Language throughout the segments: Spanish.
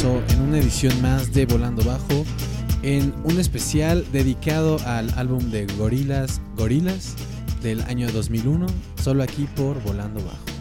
En una edición más de Volando Bajo, en un especial dedicado al álbum de Gorilas, Gorilas del año 2001, solo aquí por Volando Bajo.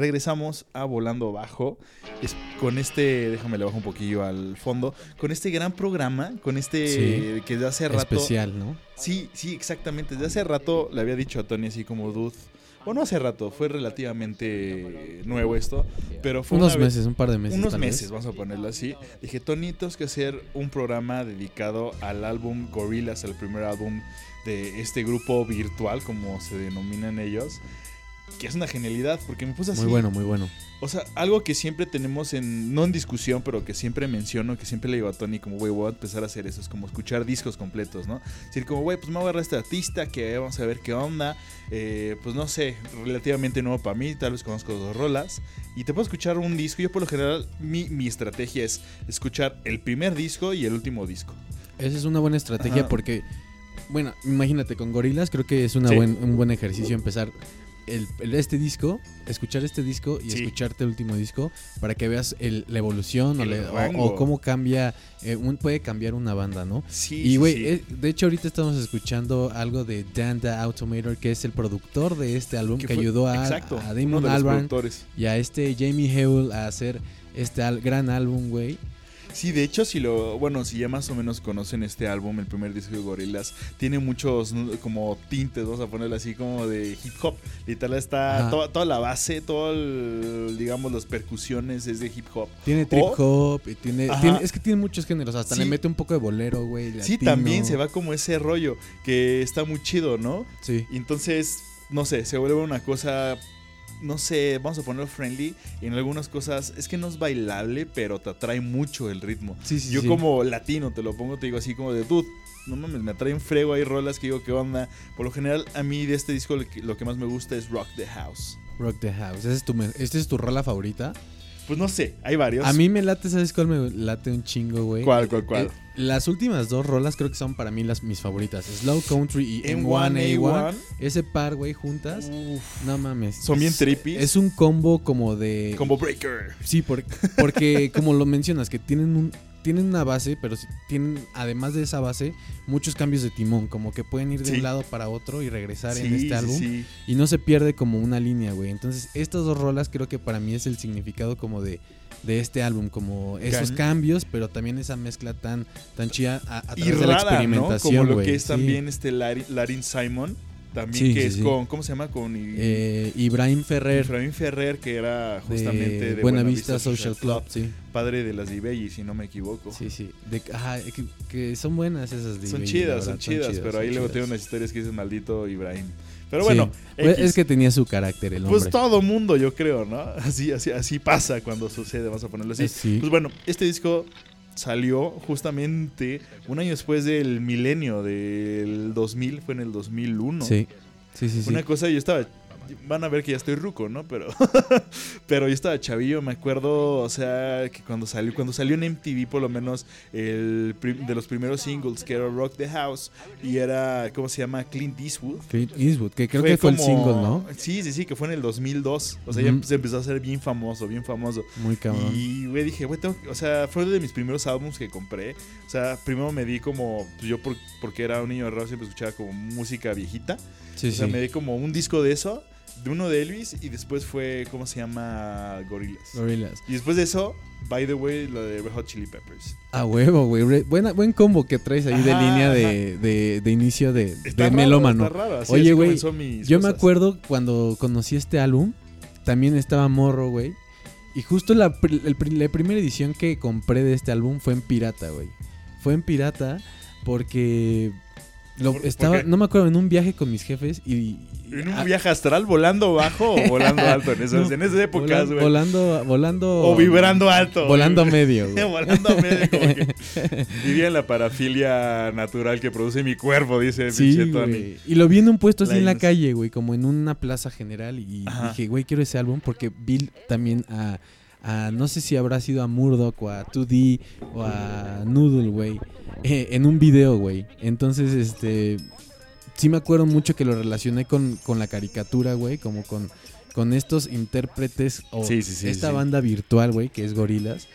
Regresamos a Volando Bajo. Es con este, déjame le bajo un poquillo al fondo. Con este gran programa, con este Sí. que desde hace rato. Especial, ¿no? Sí, sí, exactamente. Desde hace rato le había dicho a Tony así como dude. O no hace rato, fue relativamente nuevo esto. Pero fue Unos vez- meses, un par de meses. unos meses, vez. vamos a ponerlo así. Dije, Tony, tenemos que hacer un programa dedicado al álbum Gorillaz, el primer álbum de este grupo virtual, como se denominan ellos. Que es una genialidad, porque me puse así. Muy bueno, muy bueno. O sea, algo que siempre tenemos en, no en discusión, pero que siempre menciono, que siempre le digo a Tony, como, güey, voy a empezar a hacer eso, es como escuchar discos completos, ¿no? Es decir, como, güey, pues me voy a agarrar a este artista, que vamos a ver qué onda, eh, pues no sé, relativamente nuevo para mí, tal vez conozco dos rolas, y te puedo escuchar un disco, yo por lo general, mi, mi estrategia es escuchar el primer disco y el último disco. Esa es una buena estrategia Ajá. porque, bueno, imagínate, con gorilas creo que es una Sí. buen, un buen ejercicio empezar el, el- este disco, escuchar este disco y Sí. escucharte el último disco para que veas el- la evolución o, El le- o- rango. o cómo cambia, eh, un, puede cambiar una banda, ¿no? Sí, Y güey, sí. eh, de hecho ahorita estamos escuchando algo de Dan the Automator, que es el productor de este álbum, que, fue- ayudó a, exacto, a uno Damon Albarn y a este Jamie Hewell a hacer este al- gran álbum, güey. Sí, de hecho, si lo, bueno, si ya más o menos conocen este álbum, el primer disco de Gorillaz, tiene muchos como tintes, vamos a ponerlo así como de hip hop. Literal está toda, toda la base, todo el, digamos las percusiones es de hip hop. Tiene trip hop, y tiene, es que tiene muchos géneros, hasta Sí. le mete un poco de bolero, güey. Sí, también se va como ese rollo que está muy chido, ¿no? Sí. Y entonces, no sé, se vuelve una cosa, no sé, vamos a ponerlo friendly. Y en algunas cosas es que no es bailable, pero te atrae mucho el ritmo. Sí, sí, Yo sí. como latino te lo pongo, te digo así como de dude. No mames, me atraen frego, hay rolas que digo, ¿qué onda? Por lo general, a mí de este disco lo que, lo que más me gusta es Rock the House. Rock the House. ¿Esa es tu, ¿Esta es tu rola favorita? Pues no sé, hay varios. A mí me late, ¿sabes cuál me late un chingo, güey? ¿Cuál, cuál, cuál? Las últimas dos rolas creo que son para mí las mis favoritas. Slow Country y M1A1. M1A1. Ese par, güey, juntas. Uf, No mames. Son bien trippy. Es un combo como de... Combo Breaker. Sí, por- porque como lo mencionas, que tienen un tienen una base, pero tienen además de esa base muchos cambios de timón, como que pueden ir de Sí. un lado para otro y regresar en este álbum sí. y no se pierde como una línea, güey. Entonces, estas dos rolas creo que para mí es el significado como de, de este álbum, como esos Can- cambios, pero también esa mezcla tan tan chida a, a Y través de la rara, ¿no? experimentación, Como lo que es también este Larin Simon. También Sí, que sí, es sí. con, ¿cómo se llama? Con Eh, Ibrahim Ferrer Efraín Ferrer, que era justamente de, de, Buena Vista Social Club, sí. padre de las Dibelli, si no me equivoco. Sí, sí. De- ajá, que, que son buenas esas de Son eBay, la chidas, son chidas, pero ahí son luego chidas. tiene unas historias que dicen maldito Ibrahim. Pero bueno, Pues es que tenía su carácter el hombre. pues todo mundo, yo creo, ¿no? Así, así, así pasa cuando sucede, vamos a ponerlo así. Eh, sí. Pues bueno, este disco salió justamente un año después del milenio del 2000, fue en el 2001. Sí. Sí, sí, sí. Una cosa, yo estaba. Van a ver que ya estoy ruco, ¿no? Pero. pero yo estaba chavillo, me acuerdo, o sea, que cuando salió, cuando salió en MTV, por lo menos, el de los primeros singles, que era Rock the House, y era, ¿cómo se llama? Clint Eastwood. Clint Eastwood, que creo que fue el single, ¿no? Sí, sí, sí, que fue en el 2002. O sea, ya se empezó a hacer bien famoso, bien famoso. Muy cabrón. Y, güey, dije, güey, o sea, fue de mis primeros álbumes que compré. O sea, primero me di como, pues, yo por- porque era un niño de rap siempre escuchaba como música viejita. Sí, o sea, sí. me di como un disco de eso, uno de Elvis, y después fue, ¿cómo se llama? Gorillaz. Gorillaz. Y después de eso, by the way, lo de Red Hot Chili Peppers. A huevo, güey. Buena, buen combo que traes ahí de Ajá, línea de, de, de inicio de, Está de raro, melómano. está raro, así- Oye, güey, Yo me acuerdo cuando conocí este álbum, también estaba morro, güey. Y justo la, el la primera edición que compré de este álbum fue en pirata, güey. Fue en pirata porque lo, ¿Por- por estaba, no me acuerdo, en un viaje con mis jefes y... ¿En un viaje astral volando bajo o volando alto? En esas, No, en esas épocas, güey. volando, volando... O vibrando alto. Volando güey. medio, güey. volando medio, como que vivía en la parafilia natural que produce mi cuerpo, dice Sí, Tony. Y lo vi en un puesto así en la calle, güey, como en una plaza general. Y Ajá. dije, güey, quiero ese álbum porque vi también a, a- no sé si habrá sido a Murdoch o a 2D o a Noodle, güey, eh, en un video, güey. Entonces, este, sí me acuerdo mucho que lo relacioné con, con la caricatura, güey, como con, con estos intérpretes o Sí, sí, sí, esta banda virtual, güey, que es Gorilas.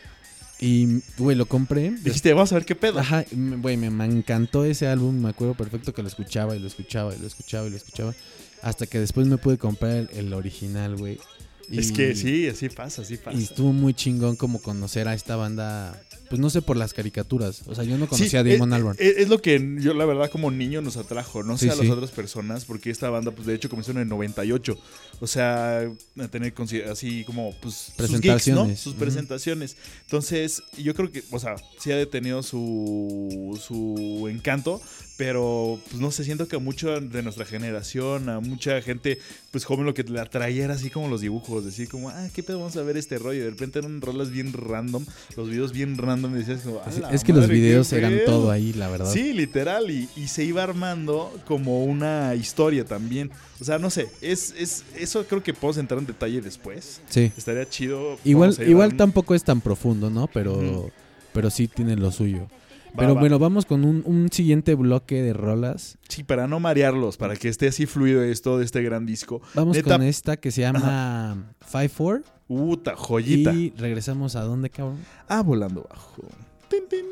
Y, güey, lo compré. Dijiste, vamos a ver qué pedo. Ajá, güey, me, me encantó ese álbum, me acuerdo perfecto que lo escuchaba y lo escuchaba y lo escuchaba y lo escuchaba. Hasta que después me pude comprar el, el original, güey. Es que sí, así pasa, así pasa. Y estuvo muy chingón como conocer a esta banda, pues no sé, por las caricaturas. O sea, yo no conocía Sí, a Damon es, Albarn. Es, es lo que yo, la verdad, como niño nos atrajo. No sé Sí, a las sí. otras personas, porque esta banda, pues de hecho, comenzó en el 98. O sea, a tener así como, pues, sus gigs, ¿no? Presentaciones. Sus presentaciones. Entonces, yo creo que, o sea, sí ha detenido su, su encanto, pero, pues no sé, siento que a mucho de nuestra generación, a mucha gente, pues joven, lo que le atraía era así como los dibujos, decir como, ah, qué pedo, vamos a ver este rollo. De repente eran rolas bien random, los videos bien random, es que los videos eran todo ahí, la verdad. Sí, literal, y, se iba armando como una historia también. O sea, no sé, es, es eso creo que podemos entrar en detalle después. Sí. Estaría chido. Igual, igual tampoco es tan profundo, ¿no? Pero, pero sí tiene lo suyo. Pero bueno, vamos con un, un, siguiente bloque de rolas. Sí, para no marearlos, para que esté así fluido esto de este gran disco. Vamos con esta que se llama 5-4. Uta, joyita. Y regresamos a dónde, cabrón. Ah, volando bajo. Tin, tin.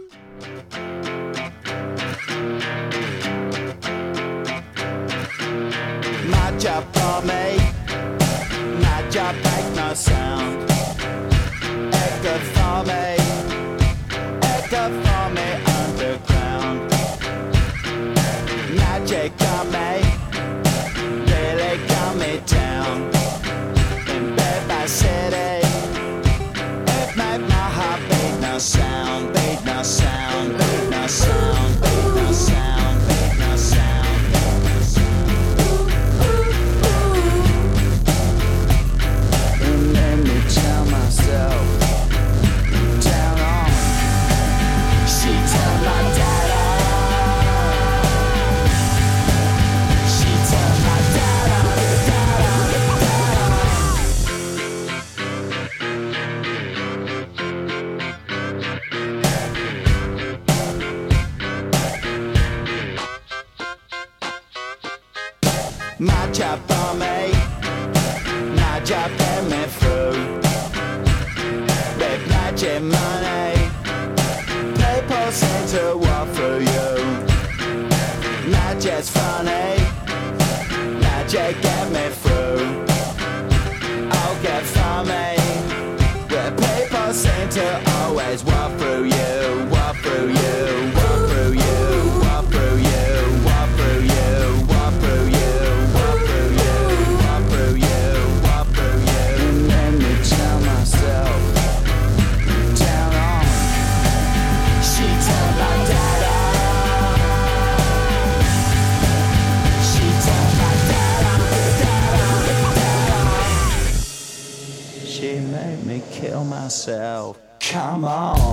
Not your pomade, not your bike, no sound. At the farm, at the farm. So. Come on.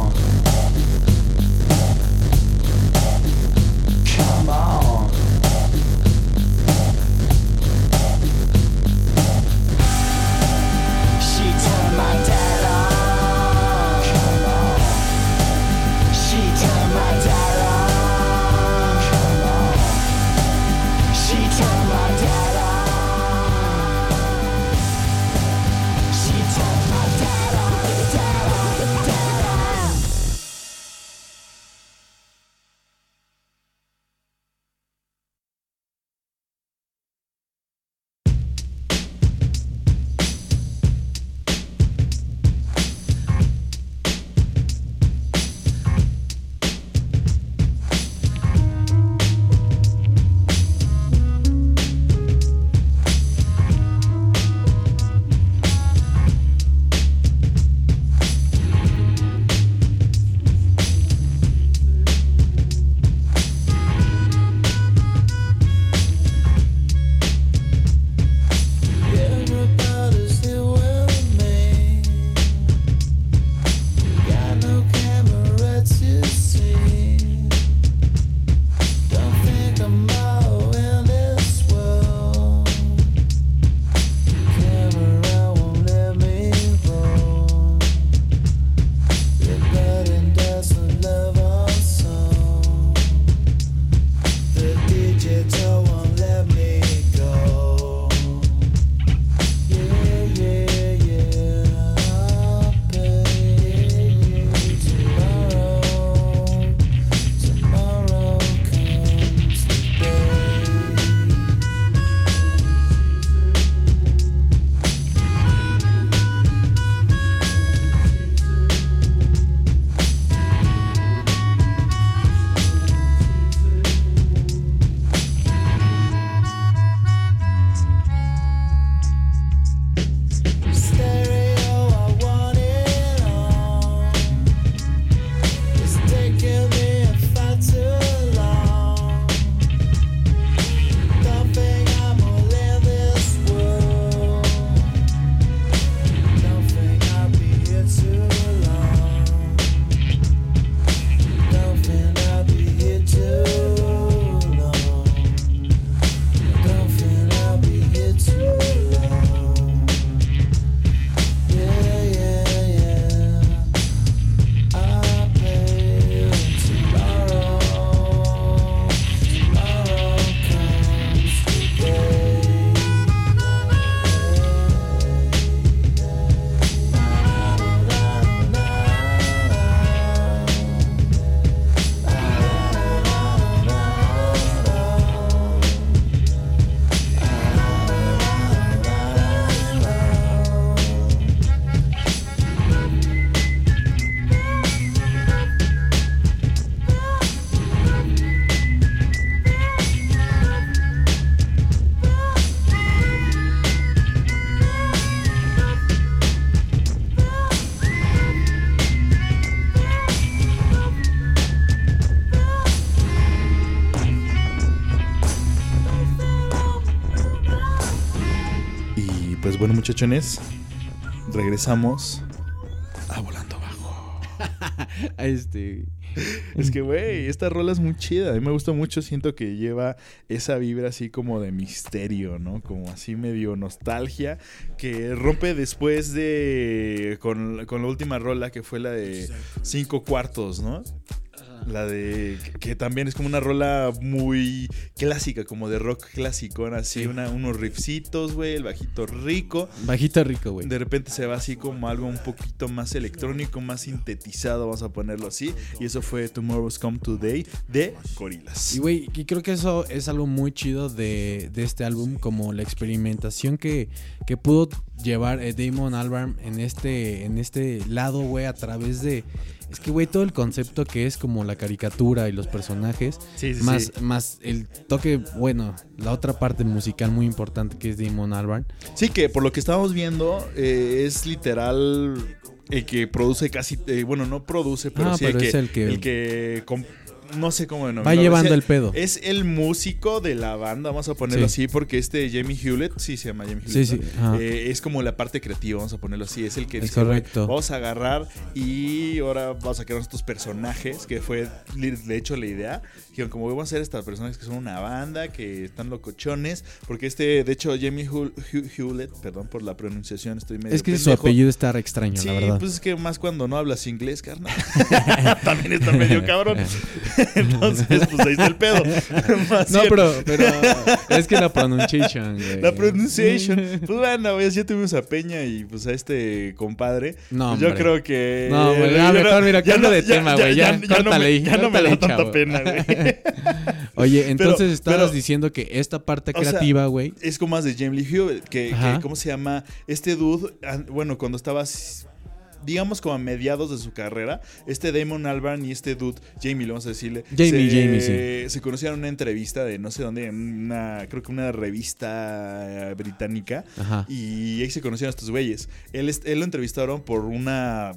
Muchachones, regresamos a Volando Bajo. Este. Es que, güey, esta rola es muy chida. A mí me gusta mucho. Siento que lleva esa vibra así como de misterio, ¿no? Como así medio nostalgia. Que rompe después de. Con, con la última rola que fue la de cinco cuartos, ¿no? La de. Que también es como una rola muy clásica, como de rock clásico. Así, Sí. una- unos riffcitos, güey, el bajito rico. Bajito rico, güey. De repente se va así como algo un poquito más electrónico, más sintetizado, vamos a ponerlo así. Y eso fue Tomorrow's Come Today de Gorillaz. Y güey, y creo que eso es algo muy chido de, de este álbum, como la experimentación que, que pudo llevar eh, Damon Albarn en este, en este lado, güey, a través de... Es que, güey, todo el concepto que es como la caricatura y los personajes, Sí, sí, más, sí. más el toque, bueno, la otra parte musical muy importante que es Damon Albarn. Sí, que por lo que estamos viendo eh, es literal el que produce casi, eh, bueno, no produce, pero Ah, sí pero el, es que, el que- el que no sé cómo Va denominarlo. llevando Es el pedo. Es el músico de la banda, vamos a ponerlo Sí. así, porque este Jamie Hewlett, sí se llama Jamie Sí, Hewlett, sí. ¿no? ajá. Eh, es como la parte creativa, vamos a ponerlo así. Es el que Es dice, "Güey, correcto. vamos a agarrar y ahora vamos a crear estos personajes, que fue de hecho la idea. Dijeron, como vamos a hacer estas personas que son una banda, que están locochones, porque este, de hecho, Jamie Hew- Hew- Hewlett, perdón por la pronunciación, estoy medio es que su apellido está re extraño, Sí, la verdad. pues es que más cuando no hablas inglés, carnal. También está medio cabrón. Entonces, pues ahí está el pedo. Más no, pero, pero es que la pronunciation, güey. La pronunciation. Pues bueno, güey, ya tuvimos a Peña y pues a este compadre. No, Pues yo creo que. No, güey, ya ya mejor, mira, ya cambia de tema, güey, ya, no córtale me, ya no me da tanta pena, güey. Oye, entonces estabas pero- diciendo que esta parte o sea, creativa, güey. Es como más de Jamie Lee Hewitt, que, ¿cómo se llama? Este dude, bueno, cuando estaba, s- digamos, como a mediados de su carrera, este Damon Albarn y este dude, Jamie, le vamos a decirle. Jamie, se, Jamie, sí. Se conocieron en una entrevista de no sé dónde, en una, creo que una revista eh, británica. Ajá. Y ahí se conocieron estos güeyes. Él, él lo entrevistaron por una,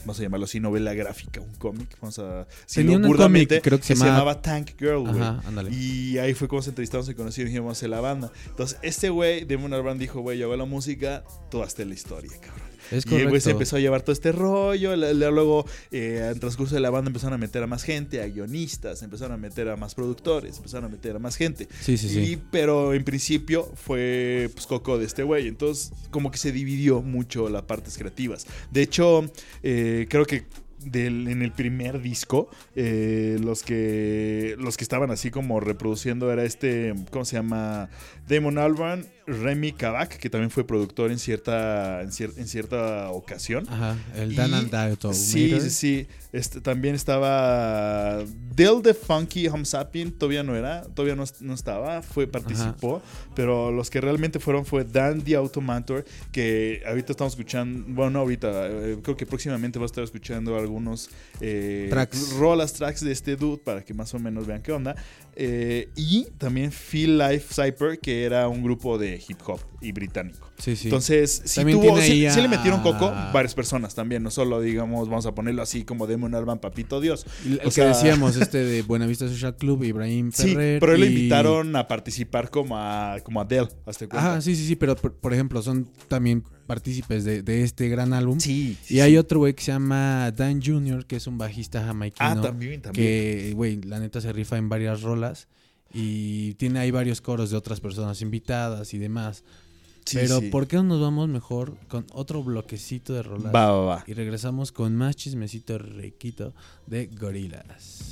vamos a llamarlo así, novela gráfica, un cómic. Vamos a decirlo Tenía un burdamente, cómic, creo que se se llamaba- llamaba Tank Girl, güey. Ajá, ándale. Y ahí fue como se entrevistaron, se conocieron y dijimos, vamos a hacer la banda. Entonces, este güey, Damon Albarn, dijo, güey, yo hago la música, tú hazte la historia, cabrón. Es Y el güey se empezó a llevar todo este rollo. Luego, eh, en transcurso de la banda, empezaron a meter a más gente, a guionistas, empezaron a meter a más productores, empezaron a meter a más gente. Sí, sí, sí. Pero en principio fue pues, coco de este güey. Entonces, como que se dividió mucho las partes creativas. De hecho, eh, creo que del- en el primer disco, eh, los que los que estaban así como reproduciendo era este, ¿cómo se llama? Damon Albarn, Remy Kabak, que también fue productor en cierta, en, cier- en cierta ocasión. Ajá, el Dan Y- and. Sí, sí, sí. Este, también estaba Dale the Funky Home Sapien, todavía no era, todavía no, no estaba, fue participó, pero los que realmente fueron fue Dan the Automator, que ahorita estamos escuchando, bueno, no ahorita, eh, creo que próximamente va a estar escuchando algunos eh, Tracks. rolas, tracks de este dude para que más o menos vean qué onda. Eh, y también Feel Life Cypher, que era un grupo de hip hop y británico. Sí, sí. Entonces, sí, tuvo, sí, ahí sí le a- metieron coco varias personas también, no solo, digamos, vamos a ponerlo así como Demon Alban Papito Dios. el o que decíamos, este de Buenavista Social Club, Ibrahim Sí, Ferrer. pero él lo y- invitaron a participar como a, como a hazte cuenta. Ajá, sí, sí, sí, pero por, por ejemplo, son también partícipes de, de este gran álbum. sí. Y hay otro güey que se llama Dan Jr., que es un bajista jamaiquino. Ah, también, también. Que, güey, la neta se rifa en varias rolas. Y tiene ahí varios coros de otras personas invitadas y demás. Sí, Pero sí. ¿por qué no nos vamos mejor con otro bloquecito de rolas? Va, va, va. Y regresamos con más chismecito riquito de gorilas.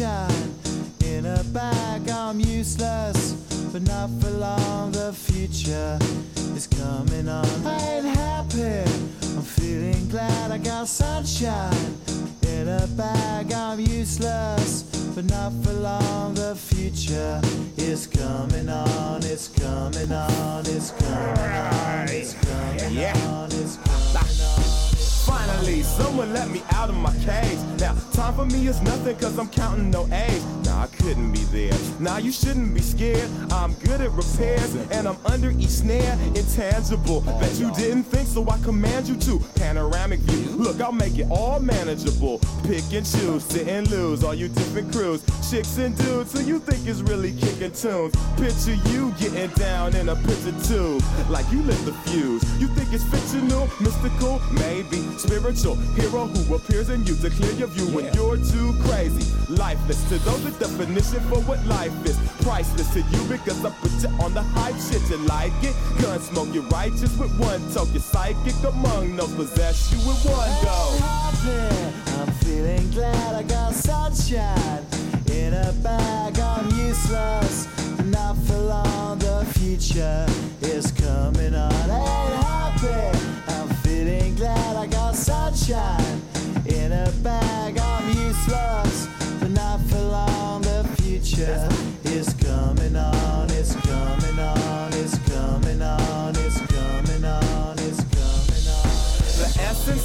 child. All you different crews, chicks and dudes who you think is really kicking tunes. Picture you getting down in a picture tube. Like you lit the fuse. You think it's fictional, mystical, maybe spiritual hero who appears in you to clear your view when you're too crazy. Lifeless to those the definition for what life is. Priceless to you because I put you on the hype shit. You like it? Gun smoke, you're righteous with one toke. You're psychic among those possess you with one go. I'm feeling glad I got sunshine in a bag. I'm useless, not for long. The future is coming on. Happy. I'm feeling glad I got sunshine in a bag. I'm useless, but not for long. The future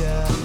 yeah.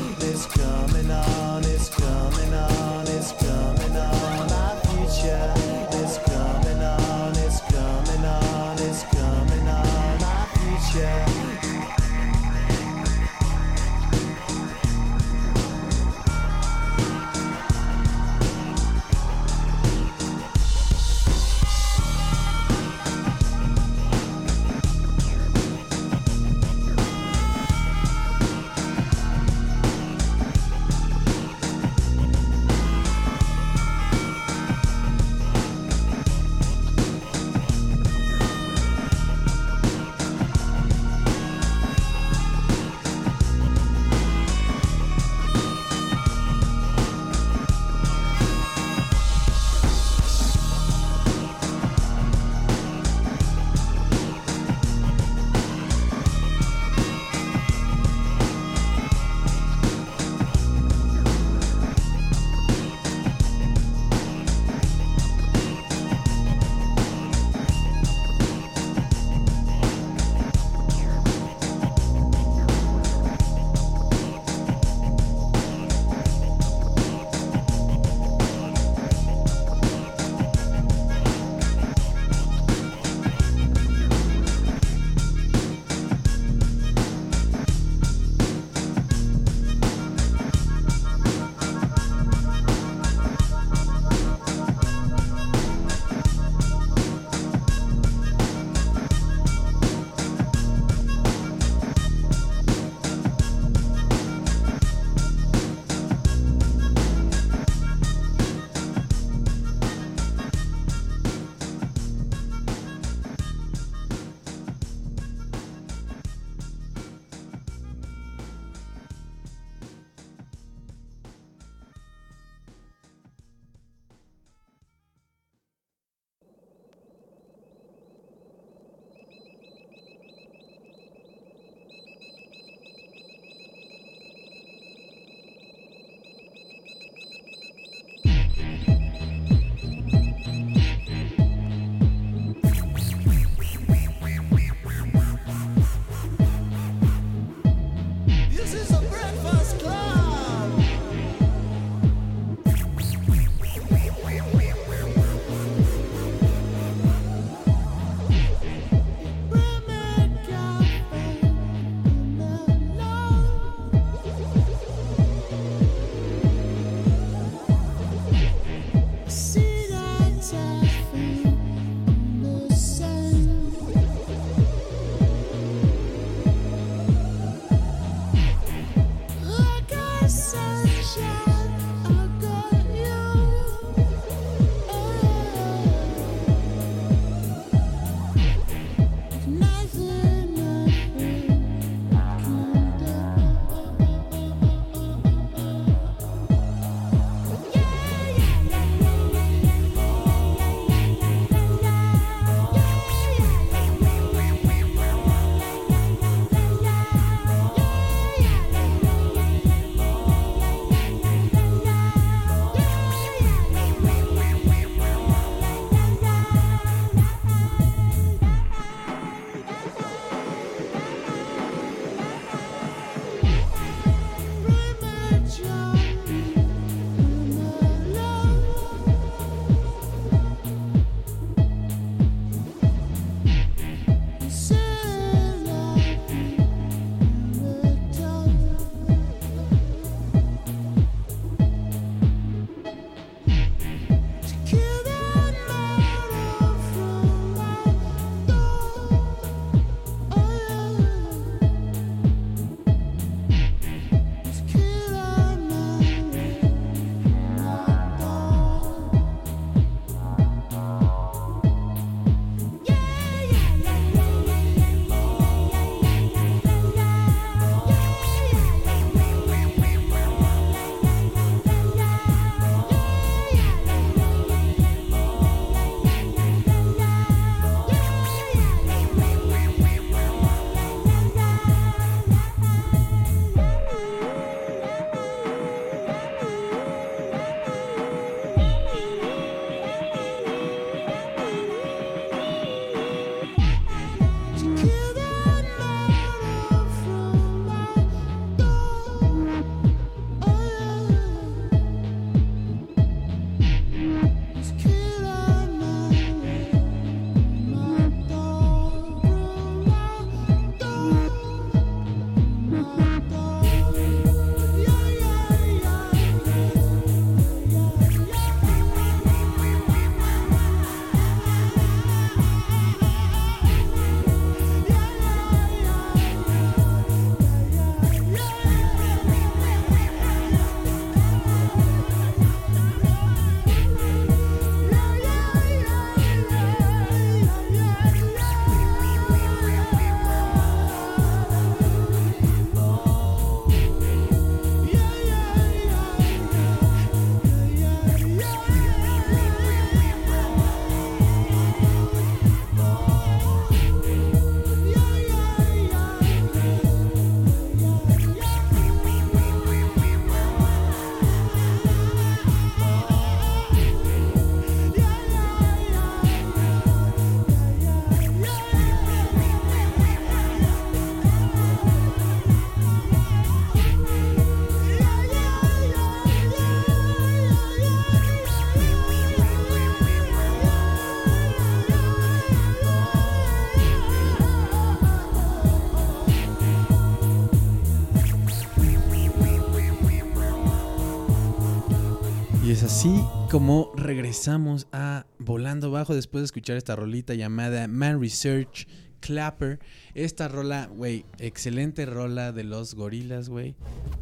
Regresamos a Volando Bajo después de escuchar esta rolita llamada Man Research Clapper. Esta rola, güey, excelente rola de los gorilas, güey.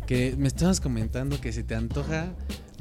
Que me estabas comentando que se te antoja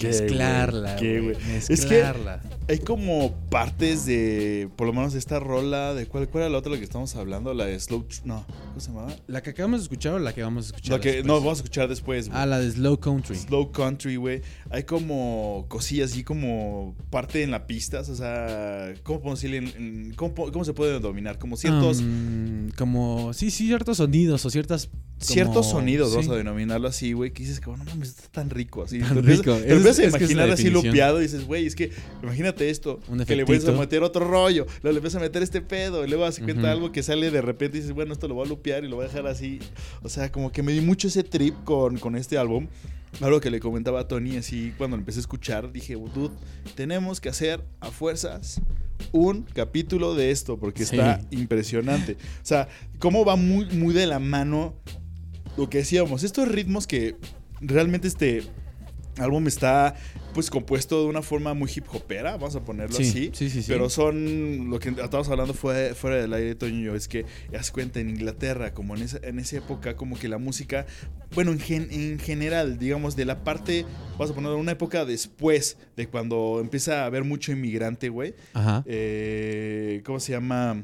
¿Qué, mezclarla? ¿Qué, güey. güey? Es que- Mezclarla. Hay como partes de, por lo menos de esta rola, de cuál, cuál era la otra de la que estamos hablando, la de Slow, no, ¿cómo se llamaba? ¿La que acabamos de escuchar o la que vamos a escuchar? La que después? no vamos a escuchar después. Ah, la de Slow Country. Slow Country, güey. Hay como cosillas así como parte en la pista, o sea, ¿cómo podemos decirle? en- en- ¿cómo, se puede dominar? Como ciertos, Um, como, sí, sí, ciertos sonidos o ciertas... ciertos sonidos, sí. vamos a denominarlo así, güey, que dices que, no mames, está tan rico así. Tan rico. Te empiezas a imaginar así lupeado y dices, güey, es que imagínate esto, Un que le puedes a meter otro rollo, luego le empiezas a meter este pedo, y luego se cuenta Ujú. algo que sale de repente y dices, bueno, esto lo voy a lupear y lo voy a dejar así. O sea, como que me di mucho ese trip con, con este álbum. Algo que le comentaba a Tony así cuando lo empecé a escuchar, dije, dude, tenemos que hacer a fuerzas un capítulo de esto porque Sí. está impresionante. O sea, cómo va muy, muy de la mano lo que decíamos, estos ritmos que realmente este álbum está pues compuesto de una forma muy hip hopera, vamos a ponerlo Sí, así. sí, sí, sí. Pero son, lo que estábamos hablando fue, fuera del aire, Toño y yo, es que, das cuenta, en Inglaterra, como en esa, en esa época, como que la música, bueno, en, gen- en general, digamos, de la parte, vamos a ponerlo, una época después de cuando empieza a haber mucho inmigrante, güey, Ajá. eh, ¿cómo se llama?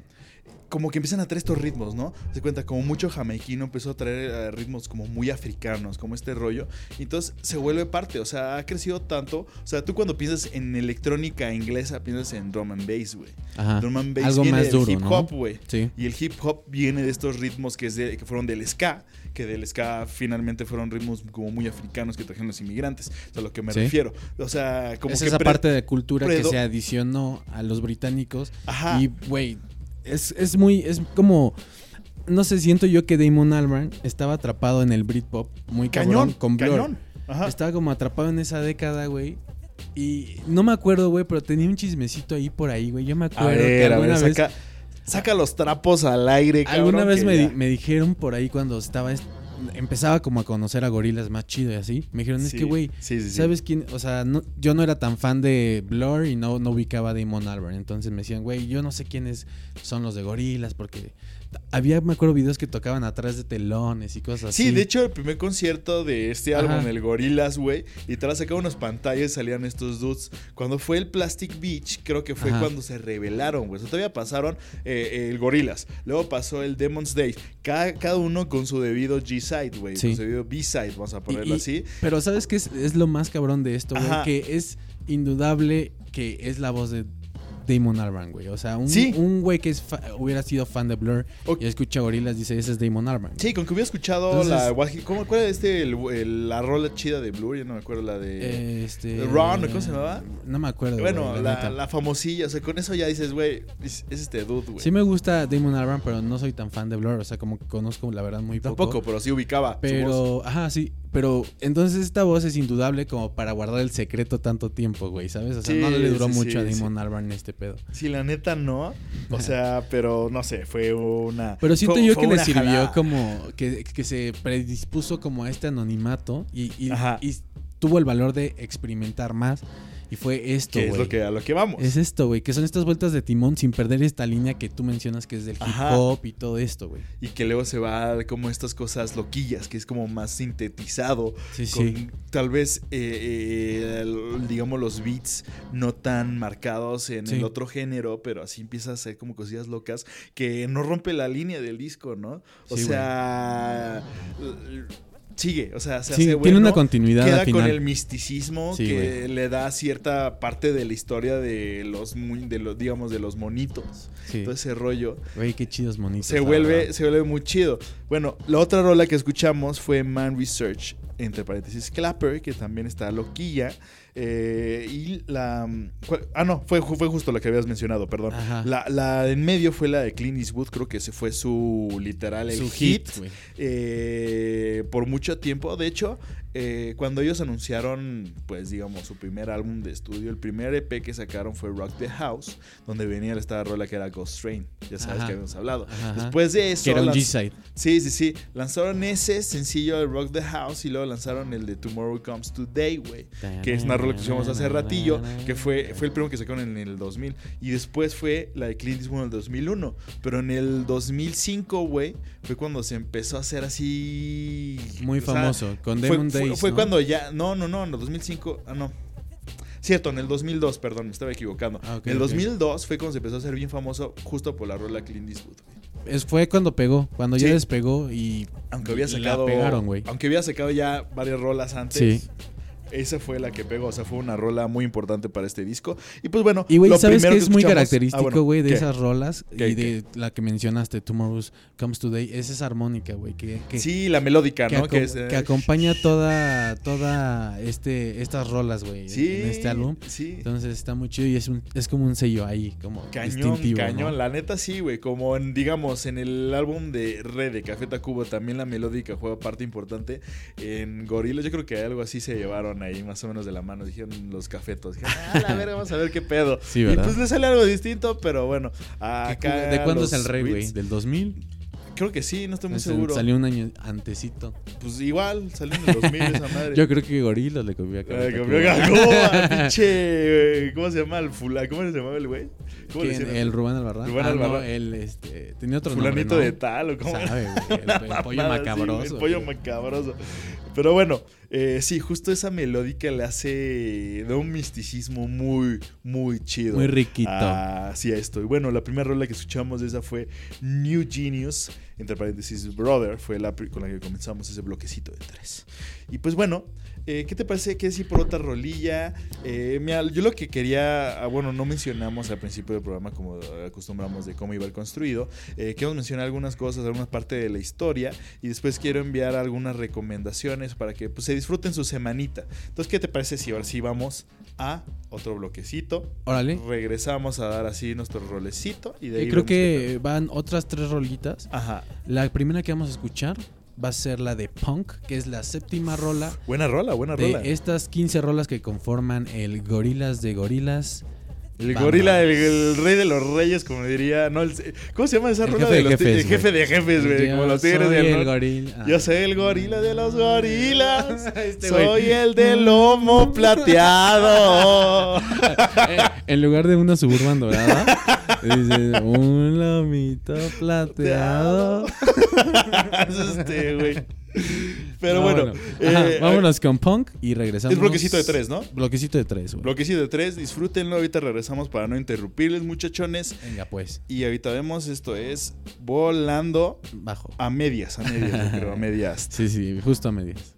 Como que empiezan a traer estos ritmos, ¿no? Se cuenta, como mucho jamaiquino empezó a traer eh, ritmos como muy africanos, como este rollo. Y entonces se vuelve parte, o sea, ha crecido tanto. O sea, tú cuando piensas en electrónica inglesa, piensas en drum and bass, güey. Ajá. Drum and bass Algo viene más del duro, hip ¿no? hop, güey. Sí. Y el hip hop viene de estos ritmos que, es de- que fueron del ska, que del ska finalmente fueron ritmos como muy africanos que trajeron los inmigrantes. O sea, a lo que me Sí. refiero. O sea, como es que esa parte de cultura que se adicionó a los británicos. Ajá. Y, güey, es, es muy, es como, no sé, siento yo que Damon Albarn estaba atrapado en el Britpop muy cabrón cañón, con Blur. cañón. Ajá. Estaba como atrapado en esa década, güey. Y no me acuerdo, güey, pero tenía un chismecito ahí por ahí, güey. Yo me A acuerdo que ver, a alguna ver, vez, saca, saca los trapos al aire, cabrón. alguna vez que me, di- me dijeron por ahí cuando estaba, est- empezaba como a conocer a gorilas más chido y así. Me dijeron, es Sí, que, güey, sí, sí, sí. ¿Sabes quién? O sea, no, yo no era tan fan de Blur y no, no ubicaba a Damon Albarn. Entonces me decían, güey, yo no sé quiénes son los de gorilas porque había, me acuerdo, videos que tocaban atrás de telones y cosas así. Sí, de hecho, el primer concierto de este Ajá. álbum, el Gorilas, güey, literal sacaban unas pantallas y salían estos dudes. Cuando fue el Plastic Beach, creo que fue Ajá. cuando se revelaron, güey. O sea, todavía pasaron eh, el Gorilas. Luego pasó el Demon's Days. Cada, cada uno con su debido G-Side, güey. Sí. Con su debido B-Side, vamos a ponerlo y- así. Pero ¿sabes qué es, es lo más cabrón de esto, güey? Que es indudable que es la voz de Damon Albarn, güey. O sea, un, Sí. un güey que es fa- hubiera sido fan de Blur y escucha gorilas dice, ese es Damon Albarn. Sí, con que hubiera escuchado Entonces- la. ¿Cómo, ¿Cuál era este? El, el- la rola chida de Blur, ya no me acuerdo la de. Este, Ron, ¿cómo se llamaba? No me acuerdo. bueno, güey, la, la famosilla. O sea, con eso ya dices, güey, es, es este dude, güey. Sí me gusta Damon Albarn, pero no soy tan fan de Blur. O sea, como que conozco la verdad muy poco. Tampoco, pero sí ubicaba. Pero, ajá, sí. Pero entonces esta voz es indudable como para guardar el secreto tanto tiempo, güey, ¿sabes? O sea, Sí, no le duró sí, mucho a sí, Damon Albarn este pedo. Sí, la neta no. O sea, pero no sé, fue una. Pero siento fue- yo fue que le sirvió jalada. como que, que se predispuso como a este anonimato y, y tuvo el valor de experimentar más. Y fue esto, Que es güey. lo que, a lo que vamos. Es esto, güey, que son estas vueltas de timón sin perder esta línea que tú mencionas que es del hip hop y todo esto, güey. Y que luego se va como estas cosas loquillas, que es como más sintetizado. Sí, con sí. tal vez, eh, eh, digamos, los beats no tan marcados en Sí. el otro género, pero así empieza a ser como cosillas locas que no rompe la línea del disco, ¿no? O Sí, sea, sigue, o sea, se Sí, hace tiene bueno, una continuidad Queda al final. con el misticismo Sí, que güey. le da cierta parte de la historia de los, muy- de los digamos, de los monitos. Sí. Todo ese rollo Güey, qué chidos monitos. se vuelve, se vuelve muy chido. Bueno, la otra rola que escuchamos fue Man Research, entre paréntesis Clapper, que también está loquilla. eh, y la. ¿cuál? Ah, no, fue, fue justo la que habías mencionado, perdón. La, la en medio fue la de Clint Eastwood, creo que ese fue su literal el Su hit. eh, por mucho tiempo. De hecho, eh, cuando ellos anunciaron, pues digamos, su primer álbum de estudio, el primer EP que sacaron fue Rock the House, donde venía esta rola que era Ghost Train. Ya sabes Ajá. que habíamos hablado. Ajá. Después de eso. Que era un G-Side. Sí, sí, sí. Lanzaron ese sencillo de Rock the House y luego lanzaron el de Tomorrow Comes Today, güey. Que es una rola que usamos hace ratillo, que fue, fue el primero que sacaron en el 2000. Y después fue la de Clint Eastwood en el 2001. Pero en el 2005, güey, fue cuando se empezó a hacer así... Muy sea, famoso, con Demon fue- Days. fue ¿no? cuando ya... No, no, no, en el 2005... Ah, no. Cierto, en el 2002, perdón, me estaba equivocando. Ah, en el ok. 2002 fue cuando se empezó a hacer bien famoso justo por la rola Clint Eastwood, güey. Es, fue cuando pegó, cuando ya despegó y. Aunque había la sacado. pegaron, güey. Aunque había sacado ya varias rolas antes. Sí. Esa fue la que pegó. O sea, fue una rola muy importante para este disco. Y pues bueno. Y güey, ¿sabes primero qué es muy característico, Ah, bueno, güey, de esas rolas? ¿Qué, y de la que mencionaste, Tomorrow Comes Today, es esa armónica, güey, que, que, Sí, la melódica, que, ¿no? Que, es, eh, que acompaña toda, toda este, estas rolas, güey, Sí. en este álbum. Sí. Entonces está muy chido y es, un, es como un sello ahí, como Cañón, distintivo. cañón. ¿no? La neta sí, güey. Como en, digamos, en el álbum de Red de Café Tacuba, también la melódica juega parte importante. En Gorillaz, yo creo que algo así se llevaron ahí, más o menos de la mano. Dijeron los cafetos. Dijeron, ah, la verga, vamos a ver qué pedo. Sí, y pues le sale algo distinto, pero bueno. ¿Qué Acá cu- ¿De cuándo es el rey, güey? ¿Del 2000? Creo que sí, no estoy muy seguro. Salió un año antecito. Pues igual, salió en el 2000 esa madre. Yo creo que Gorillaz le copió a Café comió Tacuba. Gagoa, pinche. güey, ¿Cómo se llama el fulano? ¿Cómo se llamaba el güey? ¿Cómo le ¿Quién? decían? ¿El Rubén Albarrán? Rubén ah, no, Albarrán. el, este, tenía otro Fulanito nombre, de ¿no? tal o cómo era? Sabe, güey, el, el pollo Mamada, sí, macabroso. el pollo güey. macabroso. Pero bueno, eh, sí, justo esa melódica le hace de un misticismo muy, muy chido. Muy riquito. Así esto. Y bueno, la primera rola que escuchamos de esa fue New Genius, entre paréntesis Brother, fue la con la que comenzamos ese bloquecito de tres. Y pues bueno, eh, ¿qué te parece que decir por otra rolilla? Eh, mira, yo lo que quería, ah, bueno, no mencionamos al principio del programa como acostumbramos de cómo iba el construido. Eh, queremos mencionar algunas cosas, algunas partes de la historia y después quiero enviar algunas recomendaciones para que pues, se disfruten su semanita. Entonces, ¿qué te parece si ahora sí vamos a otro bloquecito? Órale. Regresamos a dar así nuestro rolecito y de ahí Yo creo que van otras tres rolitas. Ajá. La primera que vamos a escuchar va a ser la de Punk, que es la séptima rola Buena rola, buena rola. de estas 15 rolas que conforman el Gorilas de Gorilas. El gorila, el, el rey de los reyes, como diría. No, el- ¿Cómo se llama esa El rola jefe de de los tigres? jefes, El jefe de jefes, güey. Como los tigres soy del el norte. gorila. Ah. Yo soy el gorila de los gorilas. Este soy el del lomo plateado. Eh, en lugar de una suburban dorada, dice un lomito plateado. es este, güey. Pero No, bueno. Ajá, eh, vámonos con Punk y regresamos. Es bloquecito de tres, ¿no? Bloquecito de tres, güey. Bloquecito de tres, disfrútenlo. Ahorita regresamos para no interrumpirles, muchachones. Venga, pues. Y ahorita vemos, esto es volando Bajo. a medias, a medias, yo creo, a medias. Sí, sí, justo a medias.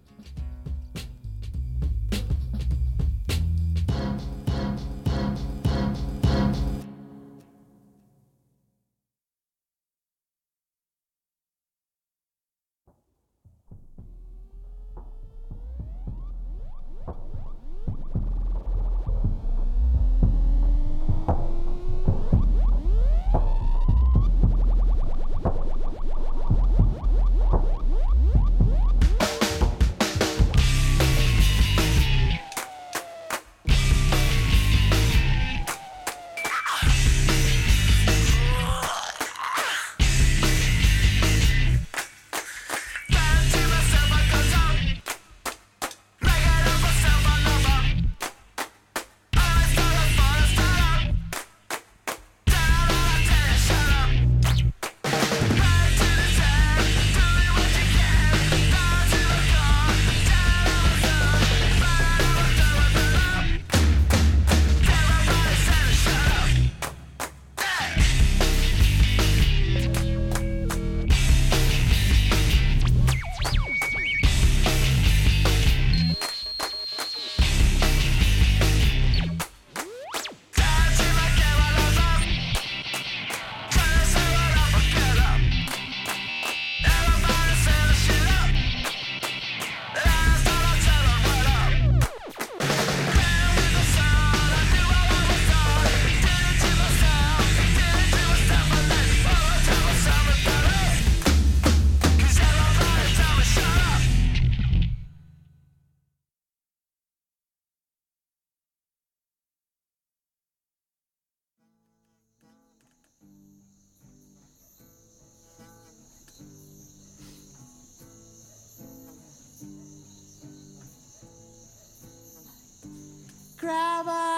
Gravity on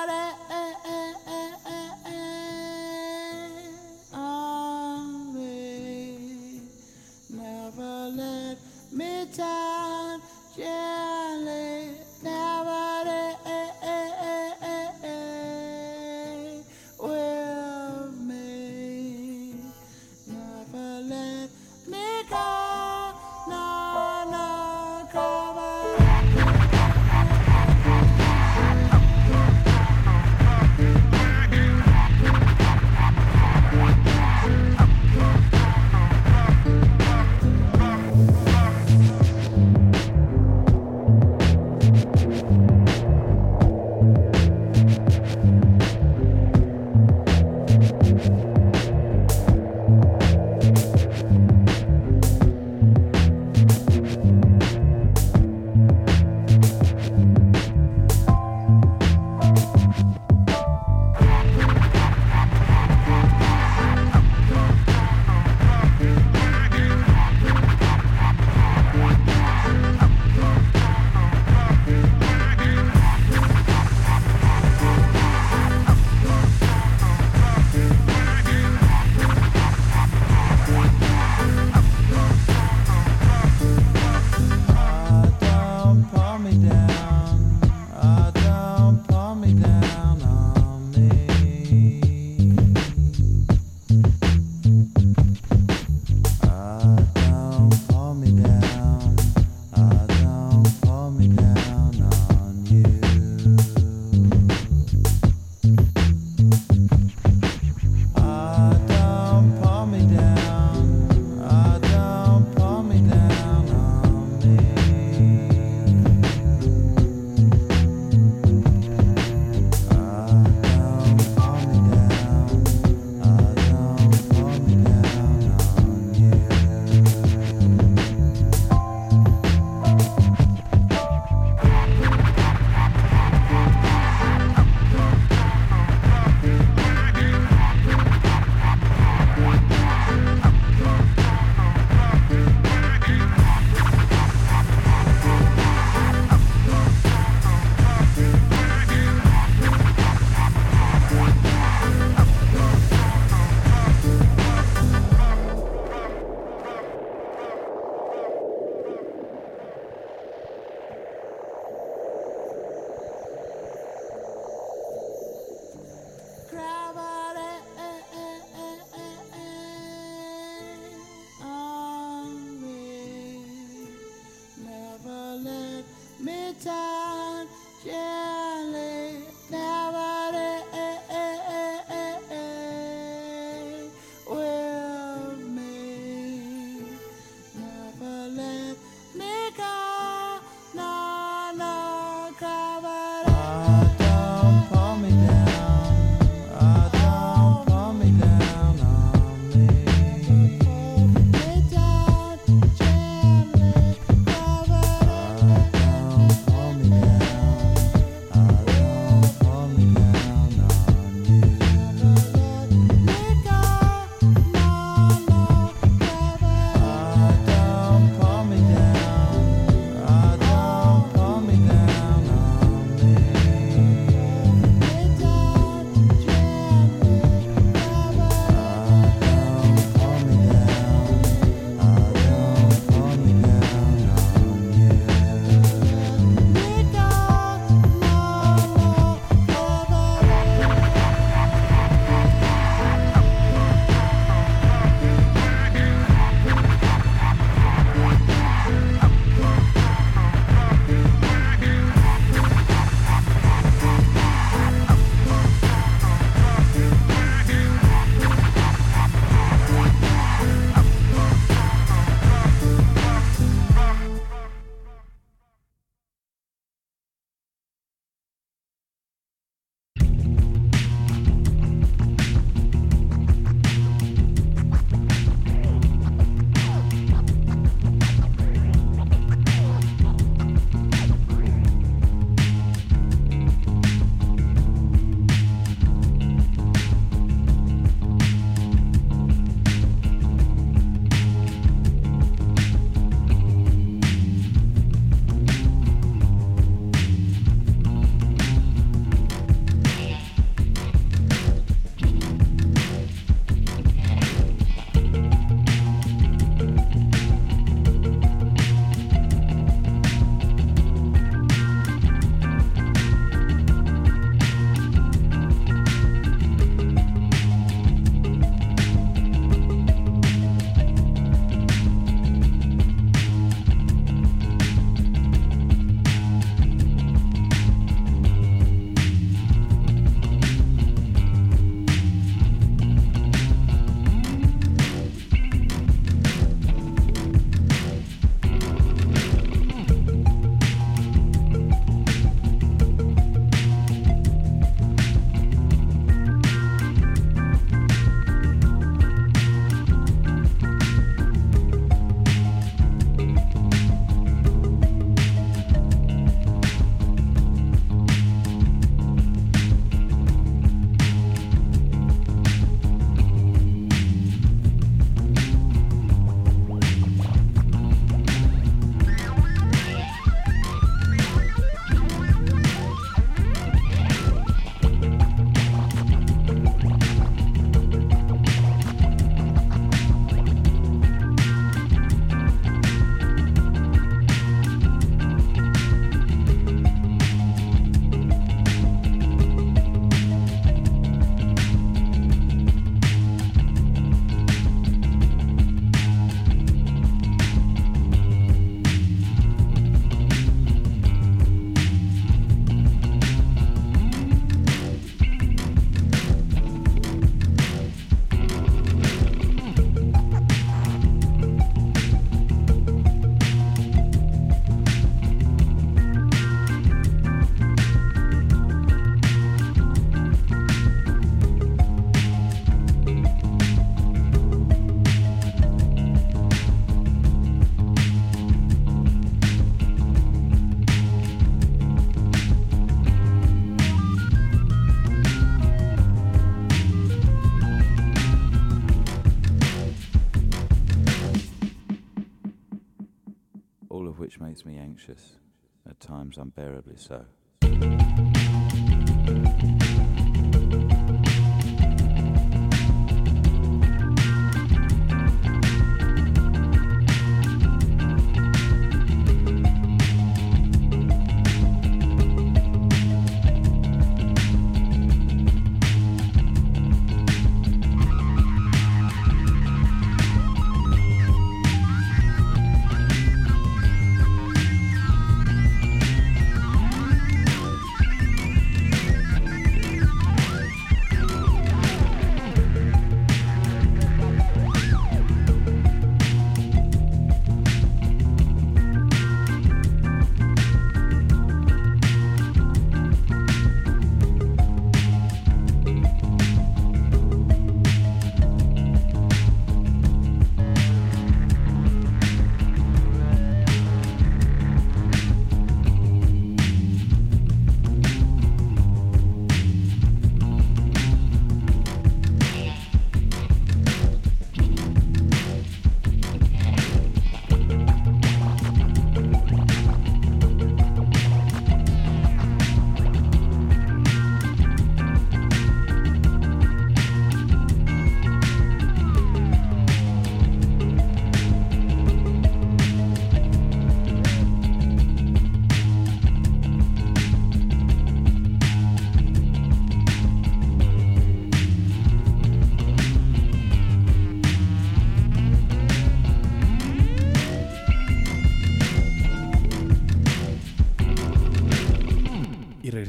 unbearably so.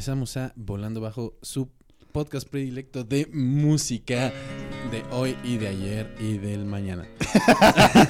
Regresamos a Volando Bajo, su podcast predilecto de música de hoy y de ayer y del mañana.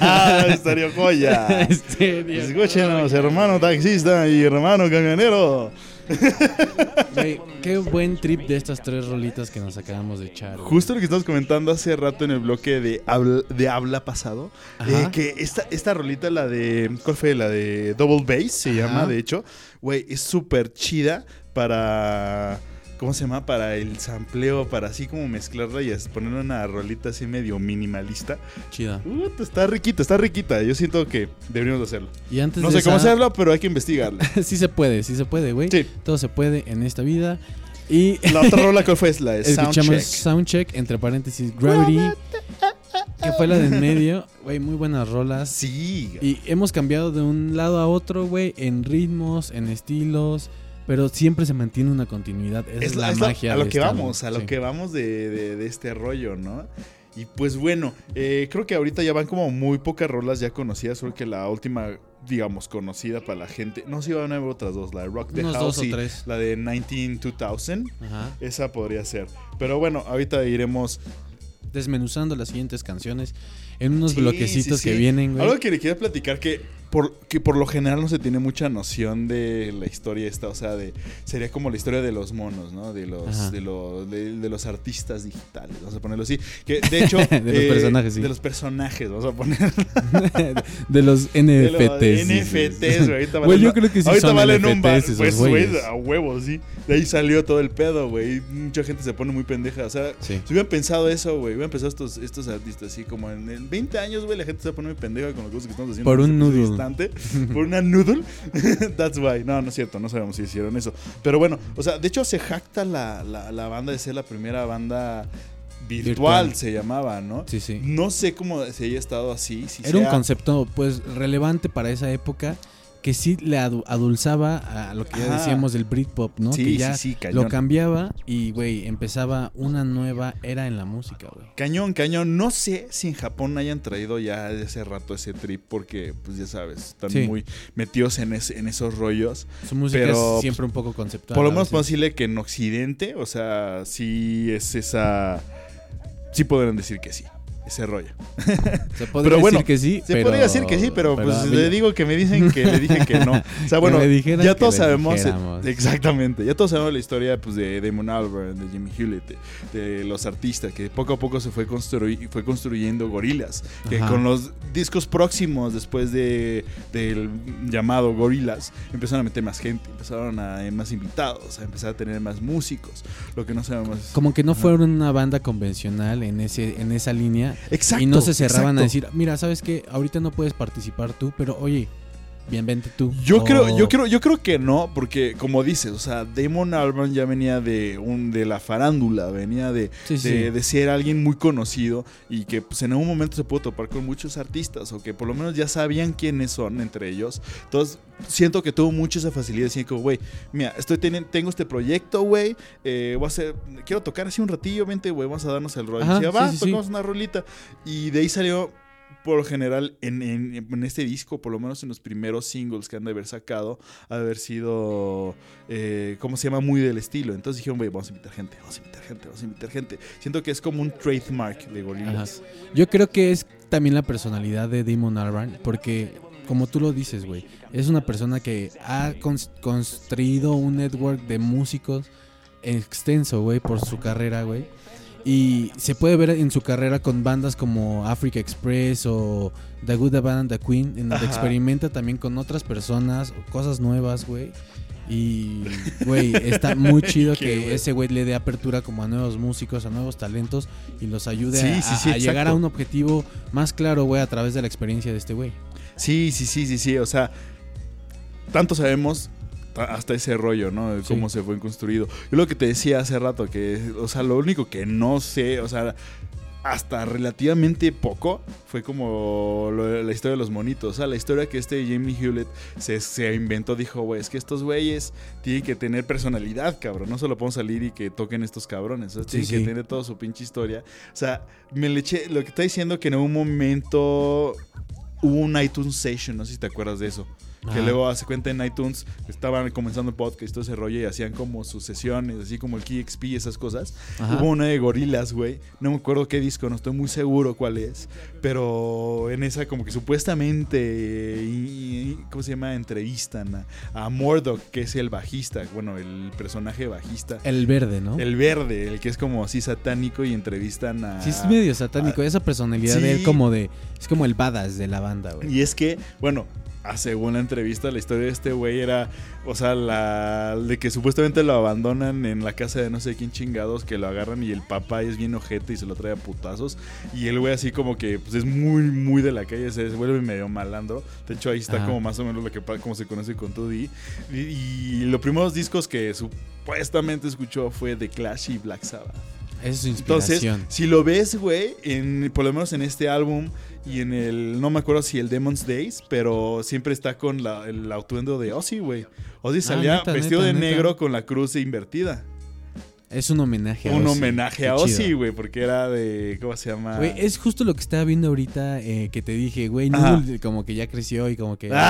¡Ah, Estaría joya! Estéreo. Escúchenos, hermano taxista y hermano camionero. Güey, qué buen trip de estas tres rolitas que nos acabamos de echar. Justo lo que estamos comentando hace rato en el bloque de habla, de habla pasado, eh, que esta, esta rolita, la de, ¿cuál fue? La de Double Bass, se Ajá. llama, de hecho, güey, es súper chida para, ¿cómo se llama? Para el sampleo, para así como mezclarla y poner una rolita así medio minimalista. Chida. Uh, está riquita, está riquita, yo siento que deberíamos de hacerlo. Y antes No de sé cómo hacerlo, pero hay que investigarlo. sí se puede, sí se puede, güey. Sí. Todo se puede en esta vida. Y La otra rola, ¿cuál fue? Es la de Soundcheck. Soundcheck, entre paréntesis, Gravity, que fue la de en medio. Güey, muy buenas rolas. Sí. Y hemos cambiado de un lado a otro, güey, en ritmos, en estilos, pero siempre se mantiene una continuidad. Esa es, la, es lo- magia a lo de que vamos, a lo Sí. que vamos de, de- de este rollo, ¿no? Y pues bueno, eh, creo que ahorita ya van como muy pocas rolas ya conocidas, solo que la última, digamos, conocida para la gente. No sé si van a haber otras dos, la de Rock the Unos House dos o y tres. la de 19-2000. Ajá. Esa podría ser. Pero bueno, ahorita iremos. Desmenuzando las siguientes canciones en unos Sí, bloquecitos sí, que sí. vienen, güey. Algo que le quería platicar que por, que por lo general no se tiene mucha noción de la historia esta, o sea, de sería como la historia de los monos, ¿no? De los de los de, de los artistas digitales, vamos a ponerlo así, que de hecho De los eh, personajes, sí. de los personajes, vamos a poner de los de los NFTs. NFTs, güey, ahorita valen- yo creo que sí ahorita son valen un bar, NFTs pues, güey, a huevos, sí. De ahí salió todo el pedo, güey. Mucha gente se pone muy pendeja, o sea, si hubieran pensado eso, güey, hubieran pensado estos, estos artistas así, como en, en 20 años, güey, la gente se pone muy pendeja con las cosas que estamos haciendo. Por un este Por una noodle. That's why. No, no es cierto, no sabemos si hicieron eso. Pero bueno, o sea, de hecho se jacta la, la, la banda de ser la primera banda virtual, Virtual. se llamaba, ¿no? Sí, sí. No sé cómo se haya estado así. Si Era un concepto, pues, relevante para esa época que sí le adu- adulzaba a lo que ya decíamos del Britpop, ¿no? Sí, que ya sí, sí, cañón. lo cambiaba y, güey, empezaba una nueva era en la música, güey. Cañón, cañón. No sé si en Japón hayan traído ya de hace rato ese trip porque, pues ya sabes, están Sí. muy metidos en, ese- en esos rollos. Su música Pero, es siempre un poco conceptual. Por lo menos podemos decirle que en Occidente, o sea, sí es esa... Sí podrían decir que sí, ese rollo. Se podría pero bueno, decir que sí, Se pero- podría decir que sí, pero, pues le digo que me dicen que le dije que no. O sea, bueno, ya todos sabemos... dijéramos. exactamente, ya todos sabemos la historia pues, de Damon Albarn, de Jimmy Hewlett, de, de los artistas, que poco a poco se fue, construy- fue construyendo Gorilas. Que Ajá. con los discos próximos, después de, del llamado Gorilas, empezaron a meter más gente, empezaron a más invitados, a empezar a tener más músicos. Lo que no sabemos... Como que no fueron una banda convencional en ese en esa línea Exacto. y no se cerraban a decir, mira, ¿sabes qué? Ahorita no puedes participar tú, pero oye, bien, vente tú. Yo creo, yo creo, yo creo que no, porque como dices, o sea, Damon Albarn ya venía de un, de la farándula, venía de, Sí, sí. de, ser alguien muy conocido y que pues, en algún momento se pudo topar con muchos artistas o que por lo menos ya sabían quiénes son entre ellos. Entonces, siento que tuvo mucho esa facilidad de decir como, güey, mira, estoy tengo este proyecto, güey, eh, voy a hacer, quiero tocar así un ratillo, vente, güey, vamos a darnos el rol. Y Ajá, decía, sí, va, sí. tocamos una rolita. Y de ahí salió por lo general en, en- en este disco, por lo menos en los primeros singles que han de haber sacado, ha de haber sido, eh, ¿cómo se llama? Muy del estilo. Entonces dijeron, güey, vamos a invitar gente, vamos a invitar gente, vamos a invitar gente. Siento que es como un trademark de Gorillaz. Yo creo que es también la personalidad de Damon Albarn, porque como tú lo dices, güey, es una persona que ha cons- construido un network de músicos extenso, güey, por su carrera, güey. Y se puede ver en su carrera con bandas como Africa Express o The Good, The Bad and The Queen, en donde Ajá. experimenta también con otras personas, cosas nuevas, güey. Y, güey, está muy chido que ese güey le dé apertura como a nuevos músicos, a nuevos talentos y los ayude Sí, a, sí, sí, a llegar a un objetivo más claro, güey, a través de la experiencia de este güey. Sí, sí, sí, sí, sí. O sea, tanto sabemos hasta ese rollo, ¿no? De Sí. cómo se fue construido. Yo lo que te decía hace rato, que, o sea, lo único que no sé, o sea, hasta relativamente poco, fue como lo la historia de los monitos. O sea, la historia que este Jamie Hewlett se, se inventó, dijo, güey, es que estos güeyes tienen que tener personalidad, cabrón. No solo podemos salir y que toquen estos cabrones. O sea, Sí, tienen sí. que tener toda su pinche historia. O sea, me le eché, lo que está diciendo que en un momento hubo un iTunes Session, no sé si te acuerdas de eso. Que luego hace cuenta en iTunes, estaban comenzando podcast todo ese rollo y hacían como sus sesiones, así como el KXP y esas cosas. Ajá. Hubo una de gorilas, güey. No me acuerdo qué disco, no estoy muy seguro cuál es. Pero en esa como que supuestamente, y- y- ¿cómo se llama? Entrevistan a, a Murdoch, que es el bajista, bueno, el personaje bajista. El verde, ¿no? El verde, el que es como así satánico y entrevistan a... Sí, es medio satánico. ah, Esa personalidad de sí. él como de... Es como el badass de la banda, güey. Y es que, bueno, a según la entrevista, la historia de este güey era, o sea, la de que supuestamente lo abandonan en la casa de no sé quién chingados, que lo agarran y el papá es bien ojete y se lo trae a putazos. Y el güey así como que pues es muy, muy de la calle, se vuelve medio malandro. De hecho, ahí está Ajá. como más o menos lo que como se conoce con Tudy. Y, y los primeros discos que supuestamente escuchó fue The Clash y Black Sabbath. Es su Entonces, inspiración. si lo ves, güey, en, por lo menos en este álbum y en el, no me acuerdo si el Demon's Days, pero siempre está con la, el atuendo de Ozzy, güey. Ozzy salía Ah, neta, vestido neta, de neta. negro con la cruz invertida. es un homenaje a Un Ozzy. homenaje Qué a. Ozzy, güey, porque era de, ¿cómo se llama? Güey, es justo lo que estaba viendo ahorita eh, que te dije, güey. Noodle como que ya creció y como que...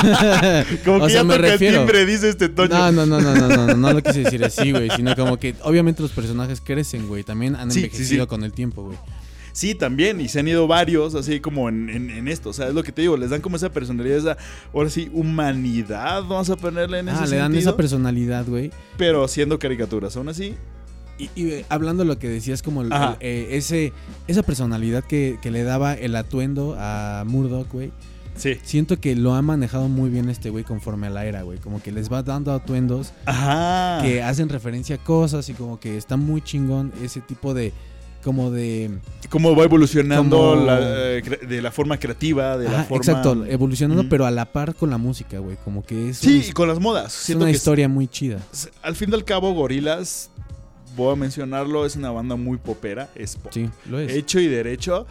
Ah, como O que sea, ya me toca el refiero- timbre, dice este Toño. No, no, no, no, no, no, no, no lo quise decir así, güey, sino como que obviamente los personajes crecen, güey, también han Sí, sí, envejecido sí. con el tiempo, güey. Sí, también, y se han ido varios, así como en, en- en esto, o sea, es lo que te digo, les dan como esa personalidad, esa, ahora sí, humanidad, vamos a ponerle en ese Ah, le dan sentido, esa personalidad, güey. pero haciendo caricaturas, aún así, Y, y, eh, hablando de lo que decías, como el- Ajá. el, eh, ese, esa personalidad que, que le daba el atuendo a Murdoch, güey. sí. Siento que lo ha manejado muy bien este güey conforme a la era, güey. Como que les va dando atuendos Ajá. que hacen referencia a cosas y como que está muy chingón ese tipo de... Como de... cómo va evolucionando Como- la, eh, de la forma creativa, de la forma... exacto, evolucionando, pero a la par con la música, güey. Como que es, Sí, y con las modas. es Siento una que historia muy chida. al fin y al cabo, Gorilas, voy a mencionarlo, es una banda muy popera, es pop. Sí, lo es. Hecho y derecho.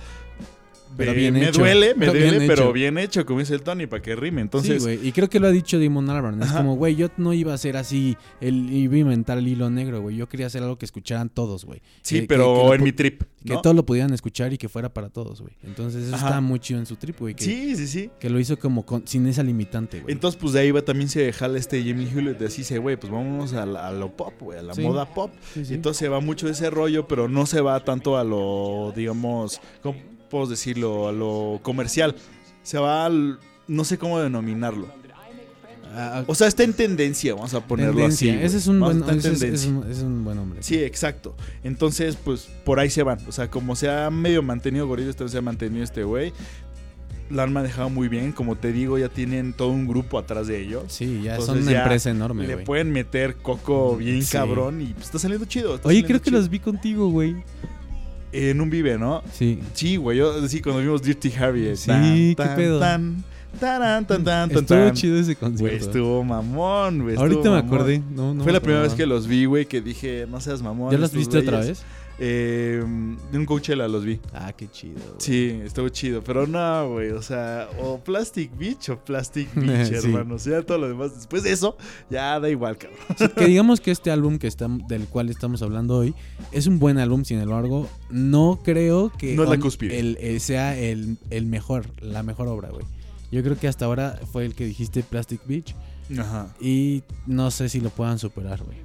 Pero Eh, bien me hecho. duele, me Pero bien duele, pero hecho. bien hecho, como dice el Tony, para que rime. Entonces, sí, güey. Y creo que lo ha dicho Damon Albarn. Es como, güey, yo no iba a ser así, el, iba a inventar el hilo negro, güey. Yo quería hacer algo que escucharan todos, güey. sí, pero que en mi trip. Que todos lo pudieran escuchar y que fuera para todos, güey. Entonces eso Ajá. está muy chido en su trip, güey. Sí, sí, sí. que lo hizo como con- sin esa limitante, güey. Entonces, pues de ahí va también se jala este Jimmy Hewlett de así, dice, güey, pues vámonos a, la- a lo pop, güey, a la Sí. moda pop. Sí, entonces se va mucho ese rollo, pero no se va tanto a lo, digamos, ¿cómo puedo decirlo? A lo comercial. Se va al, no sé cómo denominarlo. Ah, O sea, está en tendencia, vamos a ponerlo tendencia. así. Ese es un, buen, ese es- un, es un buen hombre. Sí, exacto. Entonces, pues por ahí se van. O sea, como se ha medio mantenido también se ha mantenido este güey. La han manejado muy bien. Como te digo, ya tienen todo un grupo atrás de ellos. Sí, ya Entonces son una ya empresa enorme, Le pueden meter coco bien Sí. cabrón y pues, está saliendo chido. está Oye, saliendo creo que los vi contigo, güey. En un vive, ¿no? Sí. Sí, güey. Yo sí, cuando vimos Dirty Harry. Sí, ¿qué pedo? Tan, Tarán, tan, tan, tan, Estuvo tan. chido ese Güey, concierto. estuvo mamón, güey. Ahorita me acordé. No, no Fue la primera vez que los vi, güey, que dije, no seas mamón. ¿Ya los viste otra vez? Eh, de un Coachella los vi. Ah, qué chido. Sí, estuvo chido. Pero no, güey. O sea, o Plastic Beach o Plastic Beach, Sí. hermano. O sea, todo lo demás. Después de eso, ya da igual, cabrón. que digamos que este álbum que estam- del cual estamos hablando hoy es un buen álbum, sin embargo, no creo que No es la el- eh, sea el, el mejor, la mejor obra, güey. Yo creo que hasta ahora fue el que dijiste Plastic Beach Ajá. y no sé si lo puedan superar, güey.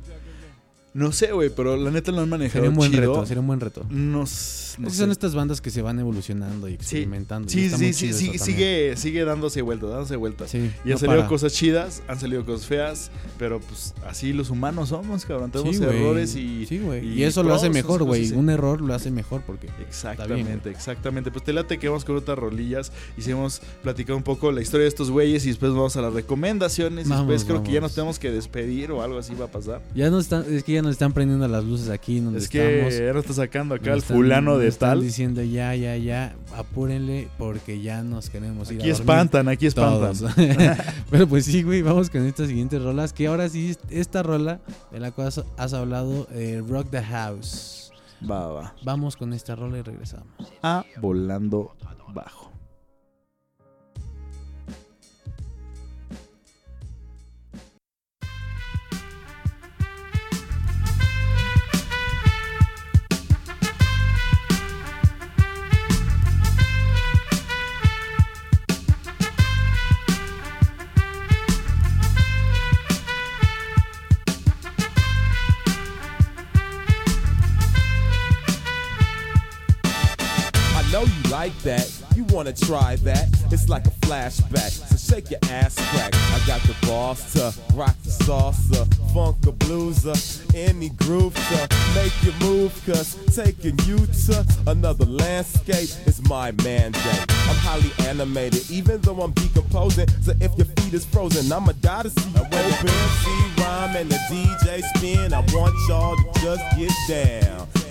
No sé, güey, pero la neta lo han manejado Sería un buen chido. reto, sería un buen reto. No, s- no Es que sé. son estas bandas que se van evolucionando y experimentando. y Sí, está sí, muy sí, sí, sigue, sigue dándose vueltas, dándose vueltas. Sí, Y han no salido para. cosas chidas, han salido cosas feas, pero pues así los humanos somos, cabrón. Tenemos Sí, errores y... Sí, güey. y Y, eso lo hace mejor, esas güey. Un error lo hace mejor porque... Exactamente, exactamente. Pues te late que vamos con otras rolillas. Hicimos platicar un poco la historia de estos güeyes y después vamos a las recomendaciones. y Vamos, después creo que ya nos tenemos que despedir o algo así va a pasar. Ya nos están, es que ya nos están prendiendo las luces aquí donde Es que estamos. ya nos está sacando acá Nos el están- fulano de están tal. diciendo ya, ya, ya, apúrenle porque ya nos queremos ir Aquí a dormir espantan, aquí espantan. Pero pues sí, güey, vamos con estas siguientes rolas. Que ahora sí, esta rola de la cual has- has hablado, eh, Rock the House. Va, va. Vamos con esta rola y regresamos. A volando bajo. Try that? It's like a flashback. So shake your ass crack. I got the boss to rock the salsa, funk a blueser, any groove to make you move. Cause taking you to another landscape is my mandate. I'm highly animated, even though I'm decomposing. So if your feet is frozen, I'ma die to see you open. MC rhyme and the DJ spin. I want y'all to just get down.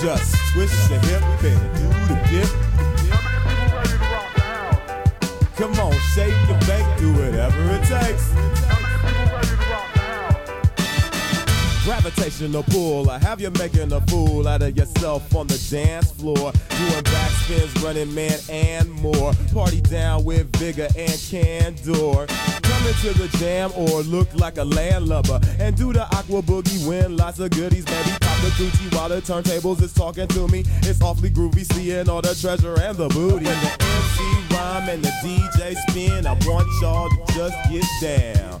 Just twist your hip and do the dip. Come on, shake and bake, do whatever it takes. Gravitational pull, I have you making a fool out of yourself on the dance floor. Doing backspins, running man, and more. Party down with vigor and candor. Coming to the jam or look like a landlubber. And do the aqua boogie, win lots of goodies, baby. Pop the Gucci while the turntables is talking to me. It's awfully groovy, seeing all the treasure and the booty. When the MC rhyme and the DJ spin, I want y'all to just get down.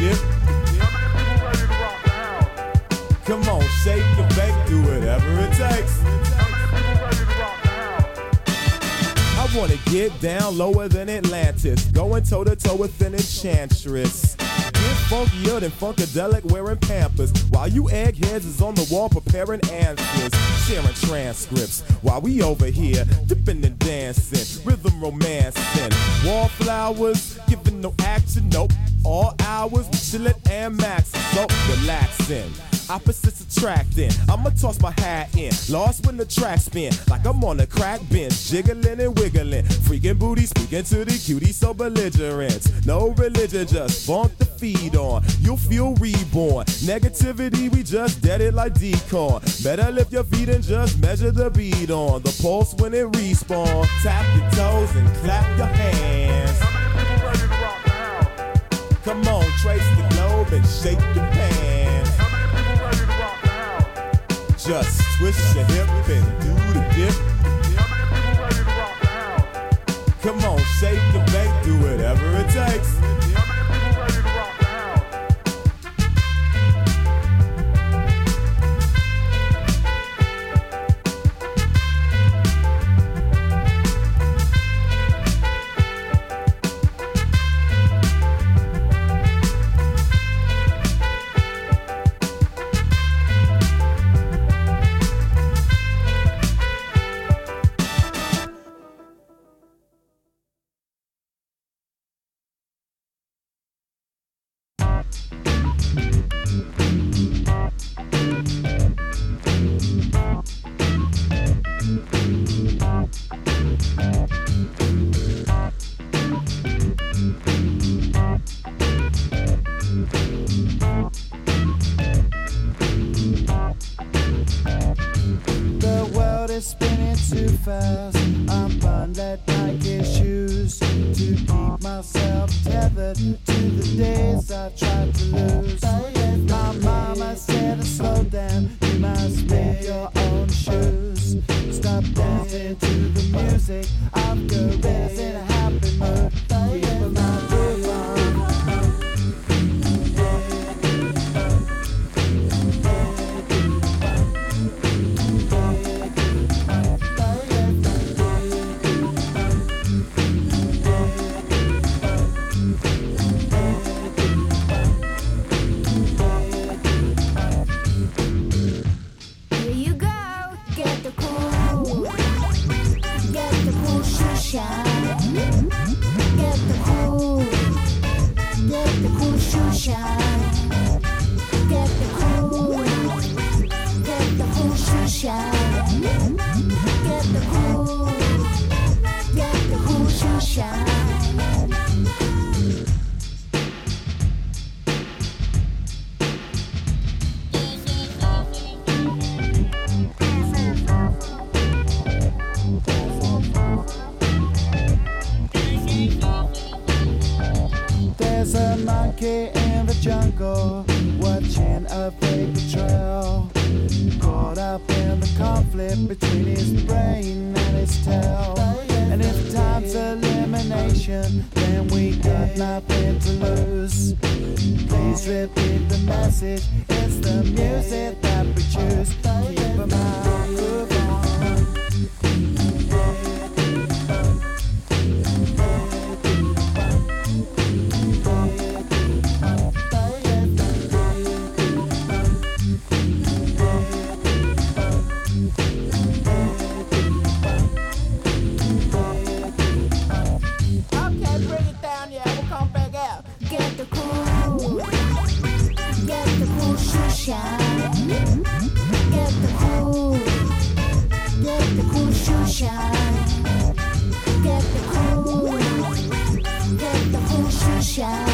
dip. Come on, shake and bake, do whatever it takes. Wanna get down lower than Atlantis, going toe to toe with an enchantress. Get funkier than Funkadelic wearing Pampers, while you eggheads is on the wall preparing answers, sharing transcripts, while we over here dipping and dancing, rhythm romancing, wallflowers, giving no action, nope. All hours we chillin' and maxing, so relaxing. Opposites attracting. I'ma toss my hat in. Lost when the track spin. Like I'm on a crack bench. Jiggling and wiggling. Freaking booty speaking to the cutie so belligerent. No religion, just bonk the feed on. You'll feel reborn. Negativity, we just dead it like decon. Better lift your feet and just measure the beat on. The pulse when it respawns. Tap your toes and clap your hands. Come on, trace the globe and shake your pants. Just twist your hip and do the dip. Come on, shake the bank, do whatever it takes. conflict between his brain and his tail. And if time's elimination, then we got nothing to lose. Please repeat the message, it's the music that we choose. Keep a mind moving. Get the cool. Get the cool shoe shot. Get the cool. Get the cool.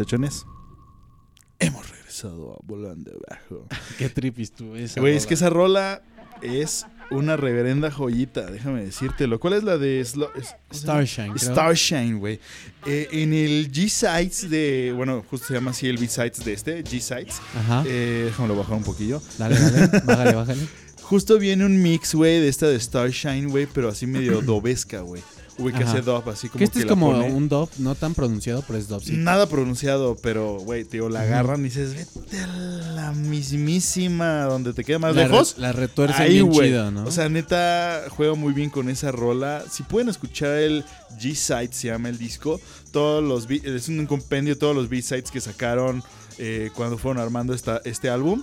Muchachones, regresado a Volando Abajo. Qué tripis tú esa Güey, es que esa rola es una reverenda joyita, déjame decírtelo. ¿Cuál es la de Slo- es- Starshine, creo. Starshine, güey. Eh, en el G-Sides de. Bueno, justo se llama así el B-Sides de este, G-Sides. Ajá. Eh, déjamelo bajar un poquillo. Dale, dale. Bájale, bájale. Justo viene un mix, güey, de esta de Starshine, güey, pero así medio dobesca, güey. Ajá. hace dub, así como Que este que es como pone- un dub, no tan pronunciado, pero es dub, sí. Nada pronunciado, pero, güey, tío, la agarran y dices, vete a la mismísima donde te queda más la, lejos. re- la retuerce Ahí, bien güey. chido, ¿no? O sea, neta, juega muy bien con esa rola. Si pueden escuchar el G-Side, se llama el disco. Todos los es un compendio de todos los B-Sides que sacaron eh, cuando fueron armando esta, este álbum.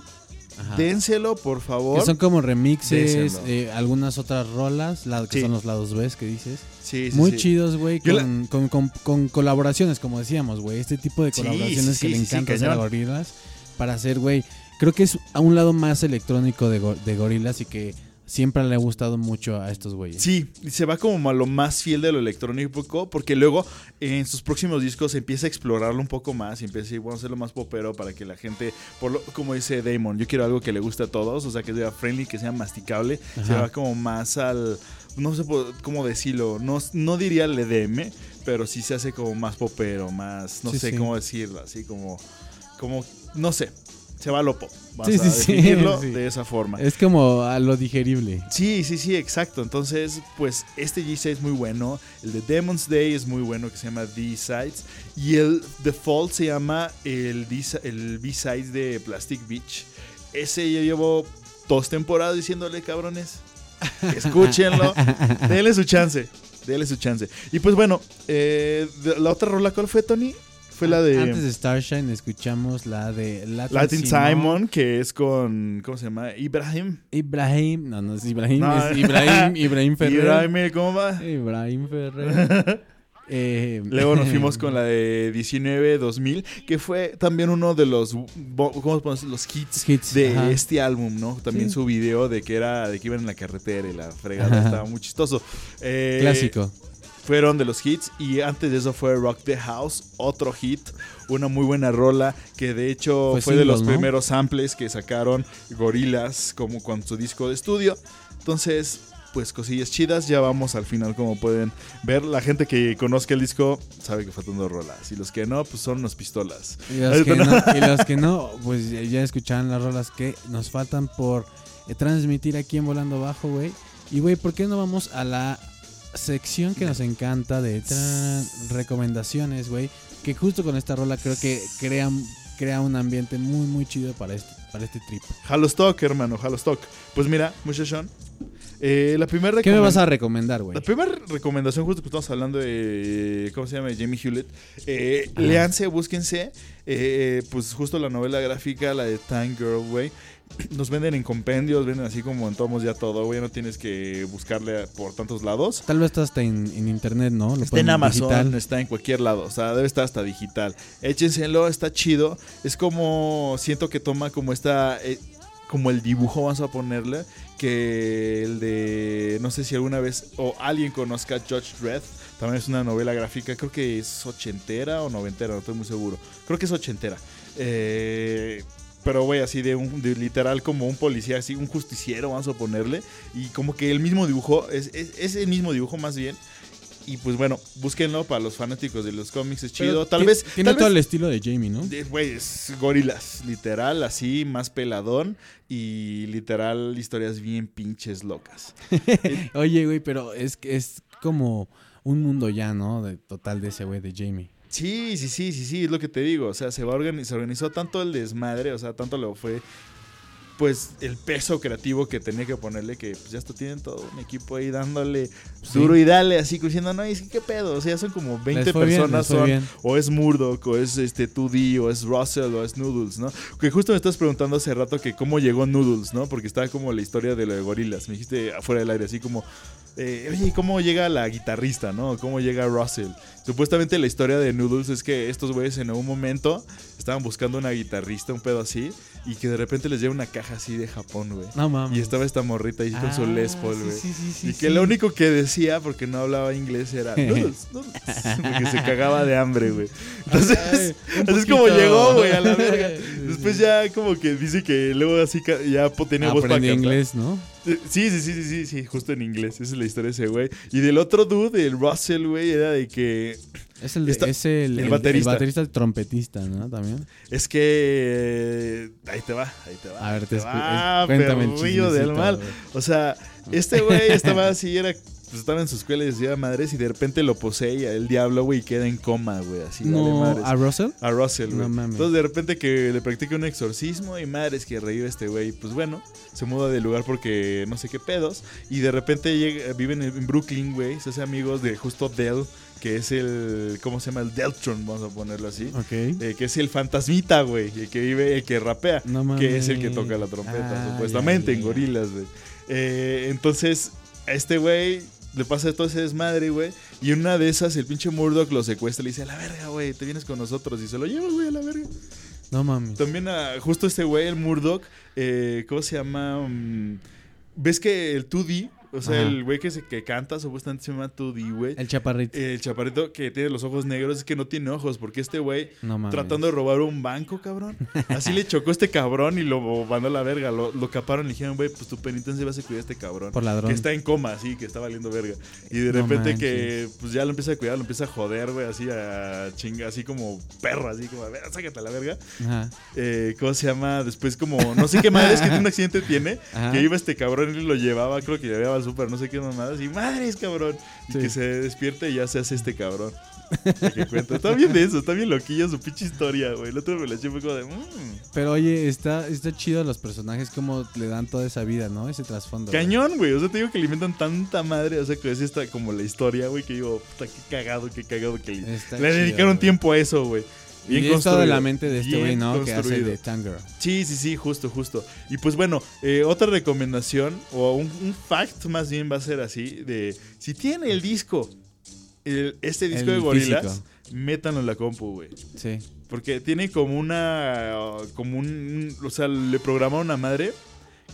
Ajá. Dénselo, por favor. Que son como remixes, eh, algunas otras rolas, la, que Sí. son los lados B que dices. Sí, sí, Muy sí. chidos, güey, la- con, con- con- con colaboraciones, como decíamos, güey. Este tipo de colaboraciones sí, que le sí, sí, encanta hacer a. Gorilas para hacer, güey. Creo que es a un lado más electrónico de, Go- de Gorilas y que siempre le ha gustado mucho a estos güeyes. Sí, se va como a lo más fiel de lo electrónico, porque luego en sus próximos discos empieza a explorarlo un poco más y empieza a decir, a hacerlo más popero para que la gente, por lo, como dice Damon, yo quiero algo que le guste a todos, o sea, que sea friendly, que sea masticable, se va como más al, no sé cómo decirlo, no, no diría el EDM, pero sí se hace como más popero, más, no Sí, sé sí. cómo decirlo, así como, como, no sé, se va a lo pop, vamos Sí, a sí, definirlo sí. de esa forma. Es como a lo digerible. Sí, sí, sí, exacto. Entonces, pues este G6 es muy bueno. El de Demon's Day es muy bueno, que se llama D-Sides. Y el Default se llama el, el B-Sides de Plastic Beach. Ese yo llevo dos temporadas diciéndole, cabrones. Escúchenlo. Denle su chance. Denle su chance. Y pues bueno, eh, la otra rola, ¿cuál fue, Tony? Fue la de Antes de Starshine escuchamos la de Latin, Latin Simon. Simon, que es con, ¿cómo se llama? Ibrahim. Ibrahim, no, no es Ibrahim, No. es Ibrahim, Ibrahim Ferrer. Ibrahim, ¿cómo va? Ibrahim Ferrer. Eh, Luego nos fuimos con la de 19-2000, que fue también uno de los, ¿cómo los hits, Hits, de ajá. este álbum, ¿no? También Sí. su video de que era de que iban en la carretera y la fregada Ajá. estaba muy chistoso. Eh, Clásico. Fueron de los hits y antes de eso fue Rock the House, otro hit, una muy buena rola que de hecho Fue de los primeros samples que sacaron Gorilas como con su disco de estudio. Entonces, pues cosillas chidas, ya vamos al final como pueden ver. La gente que conozca el disco sabe que faltan dos rolas y los que no, pues son unas pistolas. Y los, que no, y los que no, pues ya- ya escucharon las rolas que nos faltan por eh, transmitir aquí en Volando Bajo, güey. Y, güey, ¿por qué no vamos a la sección que nos encanta de tran- recomendaciones, güey? Que justo con esta rola creo que crea, crea un ambiente muy, muy chido para este, para este trip. Halostock, hermano, Halostock. Pues mira, muchachón. Eh, la primera ¿Qué me vas a recomendar, güey? La primera recomendación, justo que estamos hablando de. ¿Cómo se llama? Jamie Hewlett. Eh, Ajá. léanse, búsquense. eh, pues justo la novela gráfica, la de Time Girl, güey. Nos venden en compendios, venden así como en tomos ya todo, güey. No tienes que buscarle por tantos lados. Tal vez está hasta en, en internet, ¿no? Lo Está en Amazon, digital. está en cualquier lado, o sea, debe estar hasta digital. Échenselo, está chido. Es como, siento que toma como esta, eh, como el dibujo, vamos a ponerle, que el de, no sé si alguna vez, o alguien conozca Judge Dredd, también es una novela gráfica, creo que es ochentera o noventera, no estoy muy seguro. Creo que es ochentera. Eh, pero güey, así de un de literal como un policía, así un justiciero, vamos a ponerle. Y como que el mismo dibujo, es, es, es el mismo dibujo más bien. Y pues bueno, búsquenlo para los fanáticos de los cómics, es Pero chido. Tal vez. Tiene tal todo vez- el estilo de Jamie, ¿no? Güey, es gorilas, literal, así, más peladón y literal historias bien pinches locas. Oye, güey, pero es es como un mundo ya, ¿no? De total de ese güey de Jamie. Sí, sí, sí, sí, sí, es lo que te digo. O sea, se, va se organizó tanto el desmadre, o sea, tanto lo fue, pues, el peso creativo que tenía que ponerle que pues, ya hasta tienen todo un equipo ahí dándole Sí. duro y dale, así diciendo, no, y es que qué pedo, o sea, son como 20 Les fue bien, personas, son, o es Murdoch, o es este 2D, o es Russell, o es Noodles, ¿no? Que justo me estás preguntando hace rato que cómo llegó Noodles, ¿no? Porque estaba como la historia de lo de gorilas. Me dijiste afuera del aire, así como, eh, oye, ¿y ¿cómo llega la guitarrista, no? ¿Cómo llega Russell? Supuestamente la historia de Noodles es que estos güeyes en algún momento estaban buscando una guitarrista, un pedo así, y que de repente les llega una caja así de Japón, güey. No mames. Y estaba esta morrita ahí con su Ah, Les Paul, güey. sí, sí, sí, y que lo único que decía, porque no hablaba inglés, era noodles, noodles. Porque se cagaba de hambre, güey. Entonces, Ay, así es como llegó, güey, a la verga. Después ya como que dice que luego así ya tenía voz para inglés, ¿no? Eh, Sí, sí, sí, sí, sí, sí, justo en inglés. Esa es la historia de ese güey. Y del otro dude, el Russell, güey, era de que. Es el, de- Está- es el, baterista. el baterista el trompetista, ¿no? También. Es que. Ahí te va, ahí te va. A ver, te te va, cuéntame el del mal. O sea, este güey estaba así, era. Pues estaba en su escuela y decía madres y de repente lo posee el diablo, güey, y queda en coma, güey, así, No, madres. ¿a Russell? A Russell, güey. No mames. Entonces de repente que le practica un exorcismo y madres que revive este güey. Pues bueno, se muda de lugar porque no sé qué pedos. Y de repente llega, viven en, en Brooklyn, güey. Se hace amigos de justo Dell, que es el. ¿Cómo se llama? El Deltron, vamos a ponerlo así. Ok. Eh, que es el fantasmita, güey. El que vive, el que rapea. No que es el mames. que toca la trompeta, Ah, supuestamente, ya, en ya. gorilas, güey. Eh, entonces, a este güey le pasa todo ese desmadre, güey. Y en una de esas, el pinche Murdoch lo secuestra y le dice: A la verga, güey, te vienes con nosotros. Y se lo lleva, güey, a la verga. No mames. También a justo este güey, el Murdoch, eh, ¿cómo se llama? Mm, ¿Ves que el 2D? O sea, Ajá. el güey que, se, que canta supuestamente se llama 2D, güey. El chaparrito. El chaparrito que tiene los ojos negros es que no tiene ojos, porque este güey no tratando de robar un banco, cabrón. Así le chocó este cabrón y lo mandó a la verga. Lo, lo caparon y le dijeron, güey, pues tu penitencia va a ser cuidar a este cabrón. Por ladrón. Que está en coma, así, que está valiendo verga. Y de No repente manches. que pues ya lo empieza a cuidar, lo empieza a joder, güey, así a chinga, así como perro, así como, a ver, sácate a la verga. Ajá. Eh, ¿Cómo se llama? Después como, no sé qué madre es que un accidente tiene, Ajá. que iba este cabrón y lo llevaba, creo que llevaba al súper, no sé qué mamadas, y madres, cabrón. Y Sí. que se despierta y ya se hace este cabrón. Que cuenta. Está bien de eso, está bien loquillo su pinche historia, güey. El otro me la eché fue como de, mmm. Pero oye, está, está chido los personajes, como le dan toda esa vida, ¿no? Ese trasfondo. Cañón, güey. O sea, te digo que le inventan tanta madre. O sea, que es esta como la historia, güey, que digo, puta, qué cagado, qué cagado que le, Está le chido, dedicaron tiempo a eso, güey. Y es todo la mente de este güey, Bien ¿no? Que hace de Tanger. Sí, sí, sí, justo, justo. Y pues bueno, eh, otra recomendación, o un, un fact más bien va a ser así, de si tiene el disco, el- este disco El de gorilas, métanlo en la compu, güey. Sí. Porque tiene como una. Como un. O sea, le programa una madre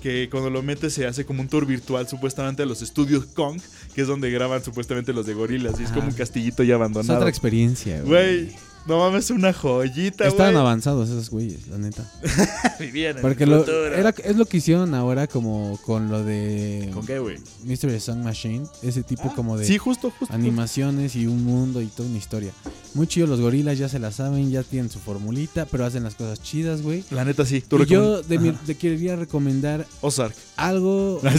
que cuando lo metes se hace como un tour virtual supuestamente a los estudios Kong, que es donde graban supuestamente los de gorilas. Y es Ajá. como un castillo ya Es abandonado. otra experiencia, Güey, no mames, una joyita, Estaban güey. avanzados esos güeyes, la neta. Vivían en Porque el lo, futuro. era, es lo que hicieron ahora como con lo de ¿Con qué, güey? Mystery Song Machine. Ese tipo como de Sí, justo, justo. animaciones y un mundo y toda una historia. Muy chido, los gorilas ya se la saben, ya tienen su formulita, pero hacen las cosas chidas, güey. La neta, sí. Tú Y yo de mi- te quería recomendar Ozark. algo.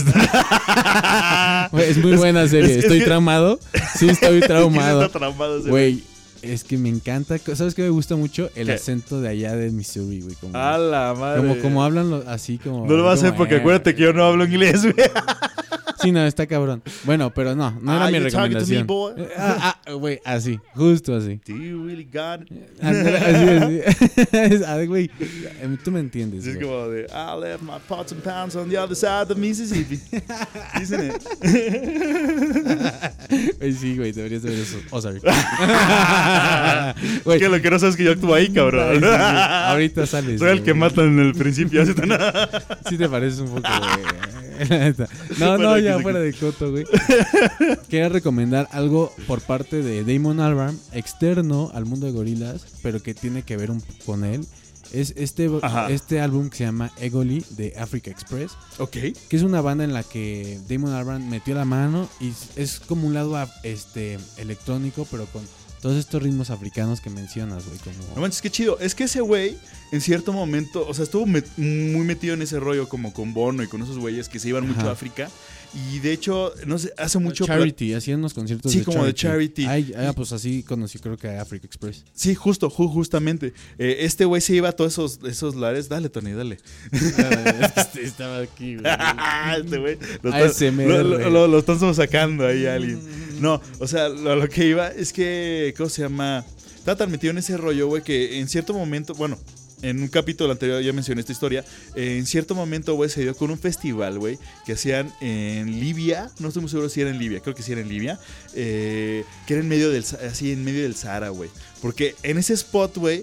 Güey, es muy buena serie. es- es estoy que- traumado. Sí, estoy traumado. Está traumado Güey, es que me encanta. ¿Sabes qué me gusta mucho? El ¿Qué? acento de allá de Missouri, güey. Como, A la madre. como, como hablan lo- así como. No lo vas a hacer porque eh. acuérdate que yo no hablo inglés, güey. Sí, no, está cabrón. Bueno, pero no, no era Ah, mi recomendación. boy? Eh, Ah, ah, güey, así, justo así. Do you really got it? Ándale, así, ah, güey, eh, tú me entiendes. Sí, Es güey. como de, I left my pots and pounds on the other side of Mississippi. Isn't it? Güey, sí, güey, deberías de ver eso. Oh, sorry. Es Güey, que lo que no sabes es que yo actúo ahí, cabrón. sí, sí. Ahorita sales. Soy el güey. que matan en el principio. Sí te pareces un poco, güey. No, no, aquí, ya fuera de coto, güey. Quería recomendar algo por parte de Damon Albarn, externo al mundo de gorilas, pero que tiene que ver un, con él. Es este, Ajá. este álbum que se llama Egoli de Africa Express, ok. que es una banda en la que Damon Albarn metió la mano y es- como un lado este, electrónico, pero con todos estos ritmos africanos que mencionas, güey. No Como... manches, qué chido. Es que ese güey, en cierto momento, o sea, estuvo met- muy metido en ese rollo como con Bono y con esos güeyes que se iban mucho a África. Y de hecho, no sé, hace mucho... Charity, hacían unos conciertos Sí, de como de charity. Ay, ah, pues así conocí creo que a Africa Express. Sí, justo, ju- justamente. Eh, este güey se iba a todos esos, esos lares. Dale, Tony, dale. Estaba aquí, este güey. Lo, ASMR, lo, lo- güey. lo- lo están sacando ahí a alguien. No, o sea, lo, lo que iba es que, ¿cómo se llama? Estaba tan metido en ese rollo, güey, que en cierto momento, bueno, en un capítulo anterior ya mencioné esta historia. eh, en cierto momento, güey, se dio con un festival, güey, que hacían en Libia. No estoy muy seguro si era en Libia, creo que sí era en Libia. eh, que era en medio del, así en medio del Sahara, güey. Porque en ese spot, güey,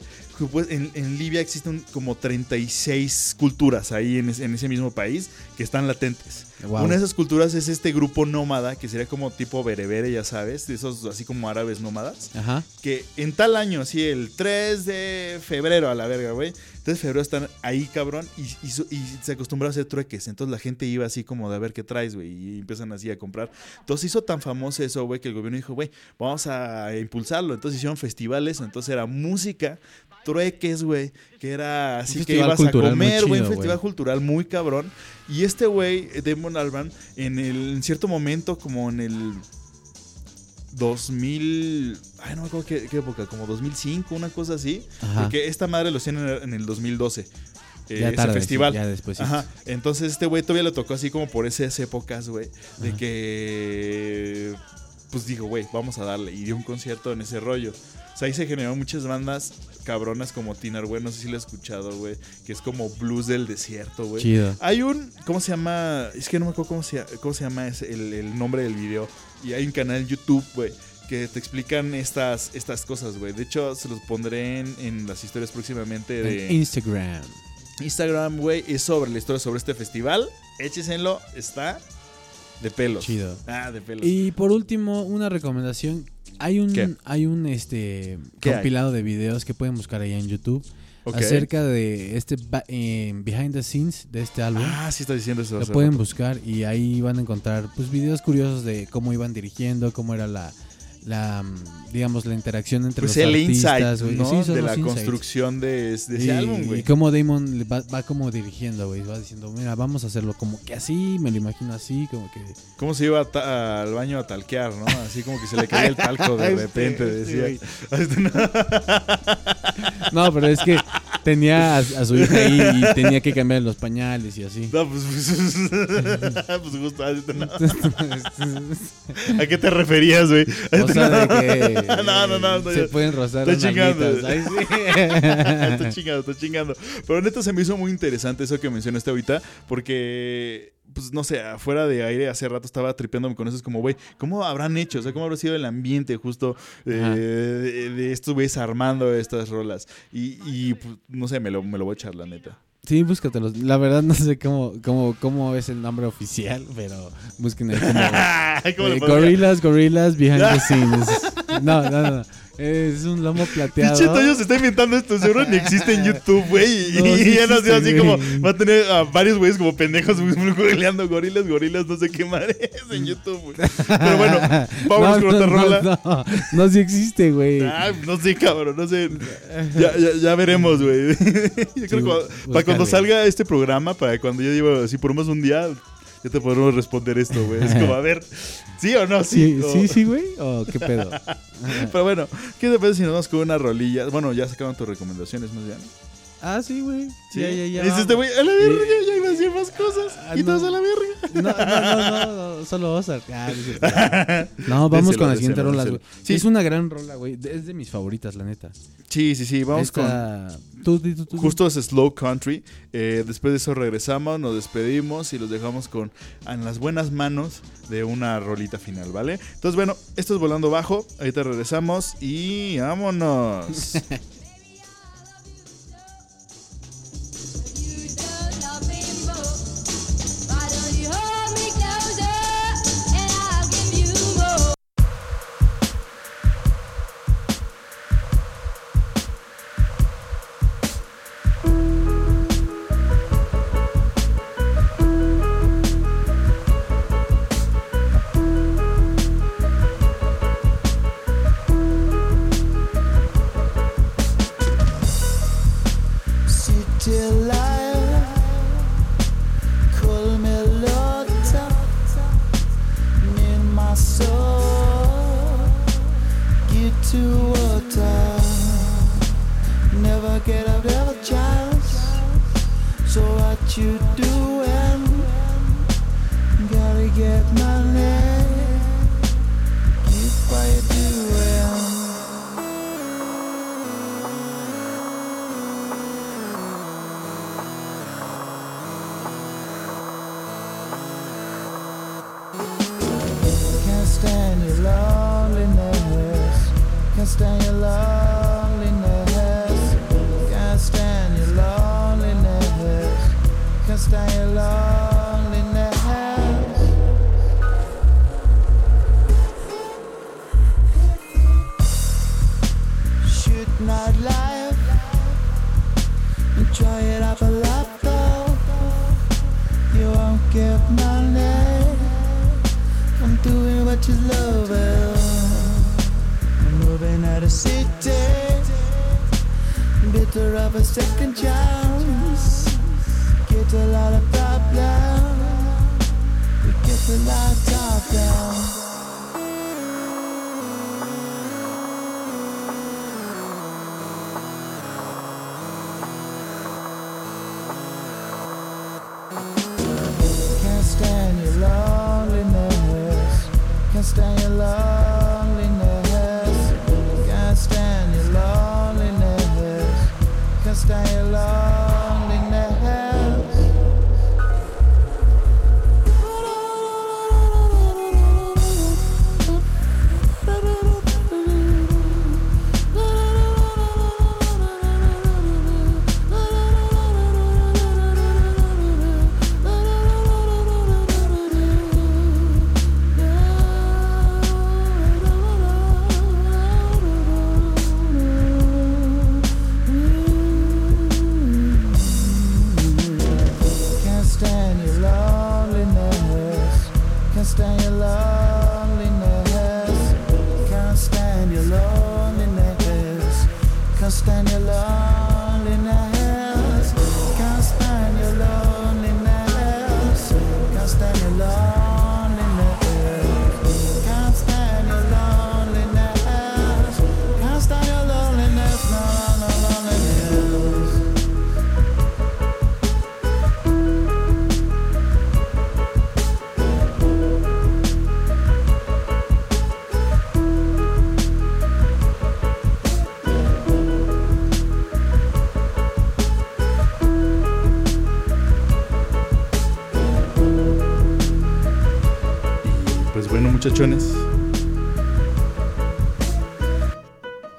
pues, en, en Libia existen como 36 culturas ahí en ese mismo país que están latentes. Wow. Una de esas culturas es este grupo nómada, que sería como tipo berebere, ya sabes, de esos así como árabes nómadas Ajá. que en tal año, así el 3 de febrero a la verga, güey. 3 de febrero están ahí, cabrón, y, y su- y se acostumbró a hacer trueques. Entonces la gente iba así como de a ver qué traes, güey, y empiezan así a comprar. Entonces hizo tan famoso eso, güey, que el gobierno dijo, güey, vamos a impulsarlo. Entonces hicieron festivales, entonces era música, trueques, güey, que era así que ibas a comer, güey, un festival cultural muy cabrón. Y este güey, Damon Alban, en, el, en cierto momento, como en el 2000, ay, no me acuerdo qué, qué época, como 2005, una cosa así. Ajá. Porque esta madre lo hacían en, el 2012. eh, Ya ese tarde, festival. ya después. sí. Ajá. Entonces este güey todavía lo tocó así como por esas épocas, güey. De Ajá. que. Pues dijo, güey, vamos a darle. Y dio un concierto en ese rollo. O sea, ahí se generaron muchas bandas cabronas como Tinar, güey. No sé si lo he escuchado, güey. Que es como blues del desierto, güey. Chido. Hay un, ¿cómo se llama? Es que no me acuerdo cómo se, cómo se llama ese- el, el nombre del video. Y hay un canal en YouTube, güey, que te explican estas, estas cosas, güey. De hecho, se los pondré en, en las historias próximamente En de Instagram. Instagram, güey. Es sobre la historia sobre este festival. Échesenlo, está de pelos. Chido. Ah, de pelos. Y por último, una recomendación. Hay un, ¿Qué? hay? un este ¿Qué compilado de videos que pueden buscar allá en YouTube acerca de este eh, behind the scenes de este álbum. Ah, sí está diciendo eso. Lo pueden rato. buscar y ahí van a encontrar pues videos curiosos de cómo iban dirigiendo, cómo era la, la digamos la interacción entre Pues los el artistas, insight. ¿no? Sí, de la insights. construcción de, de ese Y, álbum, güey. y cómo Damon va, va como dirigiendo, güey. Va diciendo, mira, vamos a hacerlo como que así, me lo imagino así, como que... Cómo se iba al baño a talquear, ¿no? Así como que se le caía el talco de repente, decía. No, pero es que tenía a, a su hija ahí y tenía que cambiar los pañales y así. No, pues, pues, pues justo así, no. ¿A qué te referías, güey? O sea, de que No, no, no, se pueden rozar Estoy chingando. nalguitas. Ay, sí. estoy chingando, estoy chingando. Pero neta se me hizo muy interesante eso que mencionaste ahorita, porque, pues no sé, afuera de aire hace rato estaba tripeándome con eso. Es como, güey, ¿cómo habrán hecho? O sea, ¿cómo habrá sido el ambiente justo eh, de, de estos güeyes armando estas rolas? Y, y, pues, no sé, me lo, me lo voy a echar, la neta. Sí, búscatelos. La verdad no sé cómo, cómo, cómo es el nombre oficial, pero busquen ahí como... ¿Cómo le eh, gorillas, gorillas behind the scenes. No, no, no. Es un lomo plateado. Pinche Toño se está inventando esto, seguro ni existe en YouTube, güey. Y, No, y sí ya nos dio así como, va a tener a varios güeyes como pendejos googleando gorilas, gorilas, no sé qué madre es en YouTube, güey. Pero bueno, vamos con otra rola. No, no, no, sí existe, güey. Ah, no sé, cabrón, no sé. Ya, ya, ya veremos, güey. Yo creo que para cuando salga este programa, para cuando yo llevo así por más un día, ya te podremos responder esto, güey. Es como, a ver, ¿sí o no? Sí, Sí, o- sí, sí, güey. ¿O qué pedo? Pero bueno, ¿qué te parece si nos vamos con una rolilla? Bueno, ya sacaron tus recomendaciones, más bien. Ah, sí, güey. Sí, Ya, ya, ya. Dice este güey, a la verga, ya iba a decir más cosas. Ah, y no. todos a la verga. No, no, no, no, no, solo Ozark. Ah, no, vamos con la siguiente rola, güey. Sí. Es una gran rola, güey. Es de mis favoritas, la neta. Sí, sí, sí, vamos con... Esta- Tú, tú, tú, tú. Justo es Slow Country. Eh, después de eso regresamos, nos despedimos y los dejamos con en las buenas manos de una rolita final, ¿vale? Entonces, bueno, esto es Volando Bajo. Ahorita regresamos y vámonos.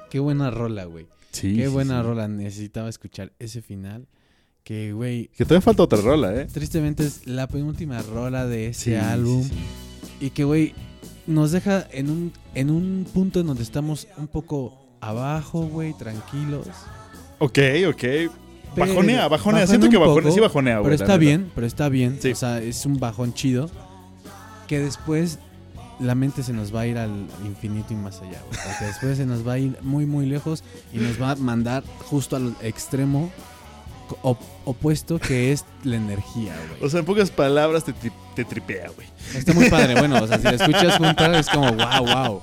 Qué buena rola, güey. Sí. Qué sí, buena sí. rola. Necesitaba escuchar ese final. Que, güey, Que todavía falta otra rola, ¿eh? tristemente es la penúltima rola de ese Sí, álbum. sí, sí. Y que, güey, nos deja en un, en un punto en donde estamos un poco abajo, güey, tranquilos. Ok, ok. Pero- Bajonea, bajonea. Siento que bajonea, poco, sí bajonea, güey. Pero está bien, pero está bien. Sí. O sea, es un bajón chido. Que después la mente se nos va a ir al infinito y más allá, güey. Porque después se nos va a ir muy, muy lejos y nos va a mandar justo al extremo op- opuesto que es la energía, güey. O sea, en pocas palabras te, tri- te tripea, güey. Está muy padre. Bueno, o sea, si la escuchas juntas es como wow, wow.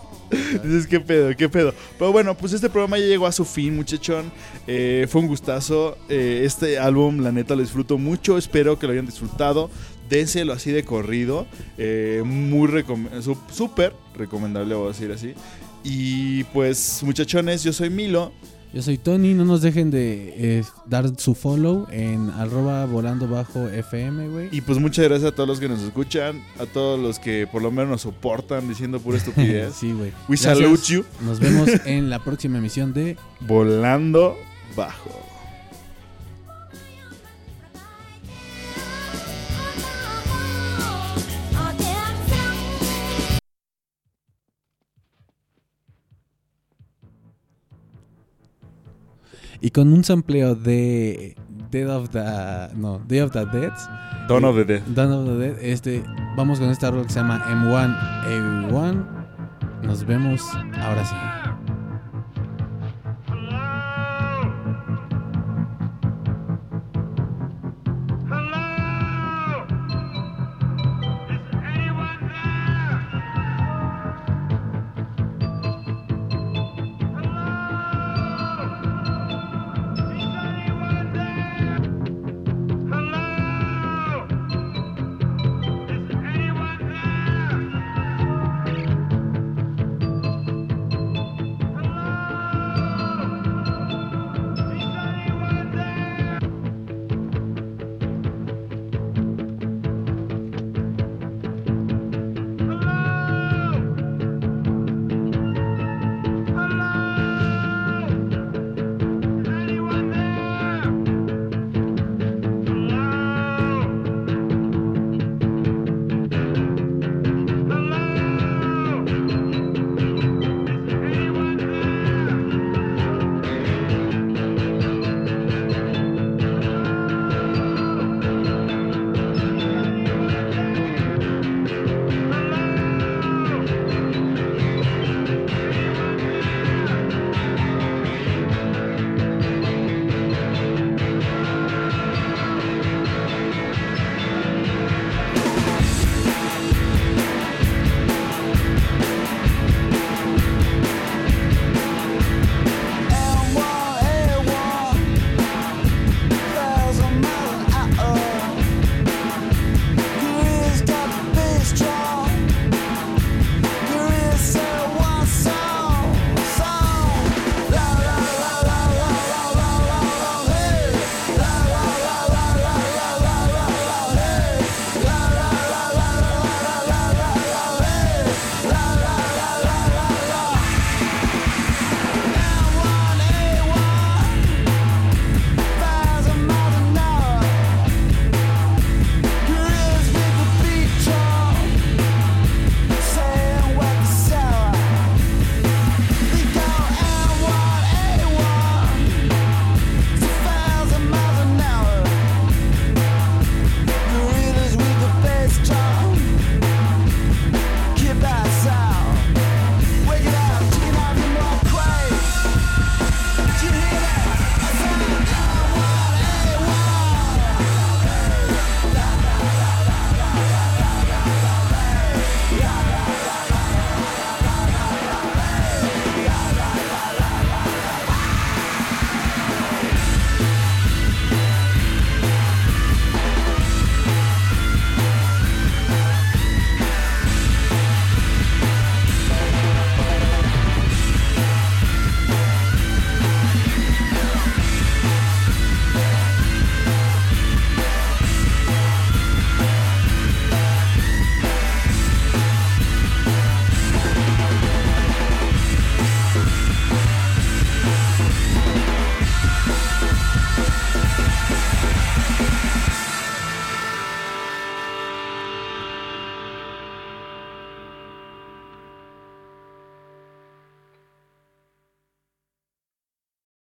Dices, ¿qué pedo? ¿Qué pedo? Pero bueno, pues este programa ya llegó a su fin, muchachón. Eh, fue un gustazo. Eh, este álbum, la neta, lo disfruto mucho. Espero que lo hayan disfrutado. Déselo así de corrido. Eh, muy súper recomendable, voy a decir así. Y pues, muchachones, yo soy Milo. Yo soy Tony, no nos dejen de eh, dar su follow en arroba volando bajo FM, güey. Y pues muchas gracias a todos los que nos escuchan. A todos los que por lo menos nos soportan diciendo pura estupidez. sí, güey. We Gracias. salute you. Nos vemos en la próxima emisión de Volando bajo. Y con un sampleo de Dead of the no, Day of the Dead, Dawn of the Dead. Dawn of the Dead, este vamos con esta rola que se llama M1A1. Nos vemos ahora sí.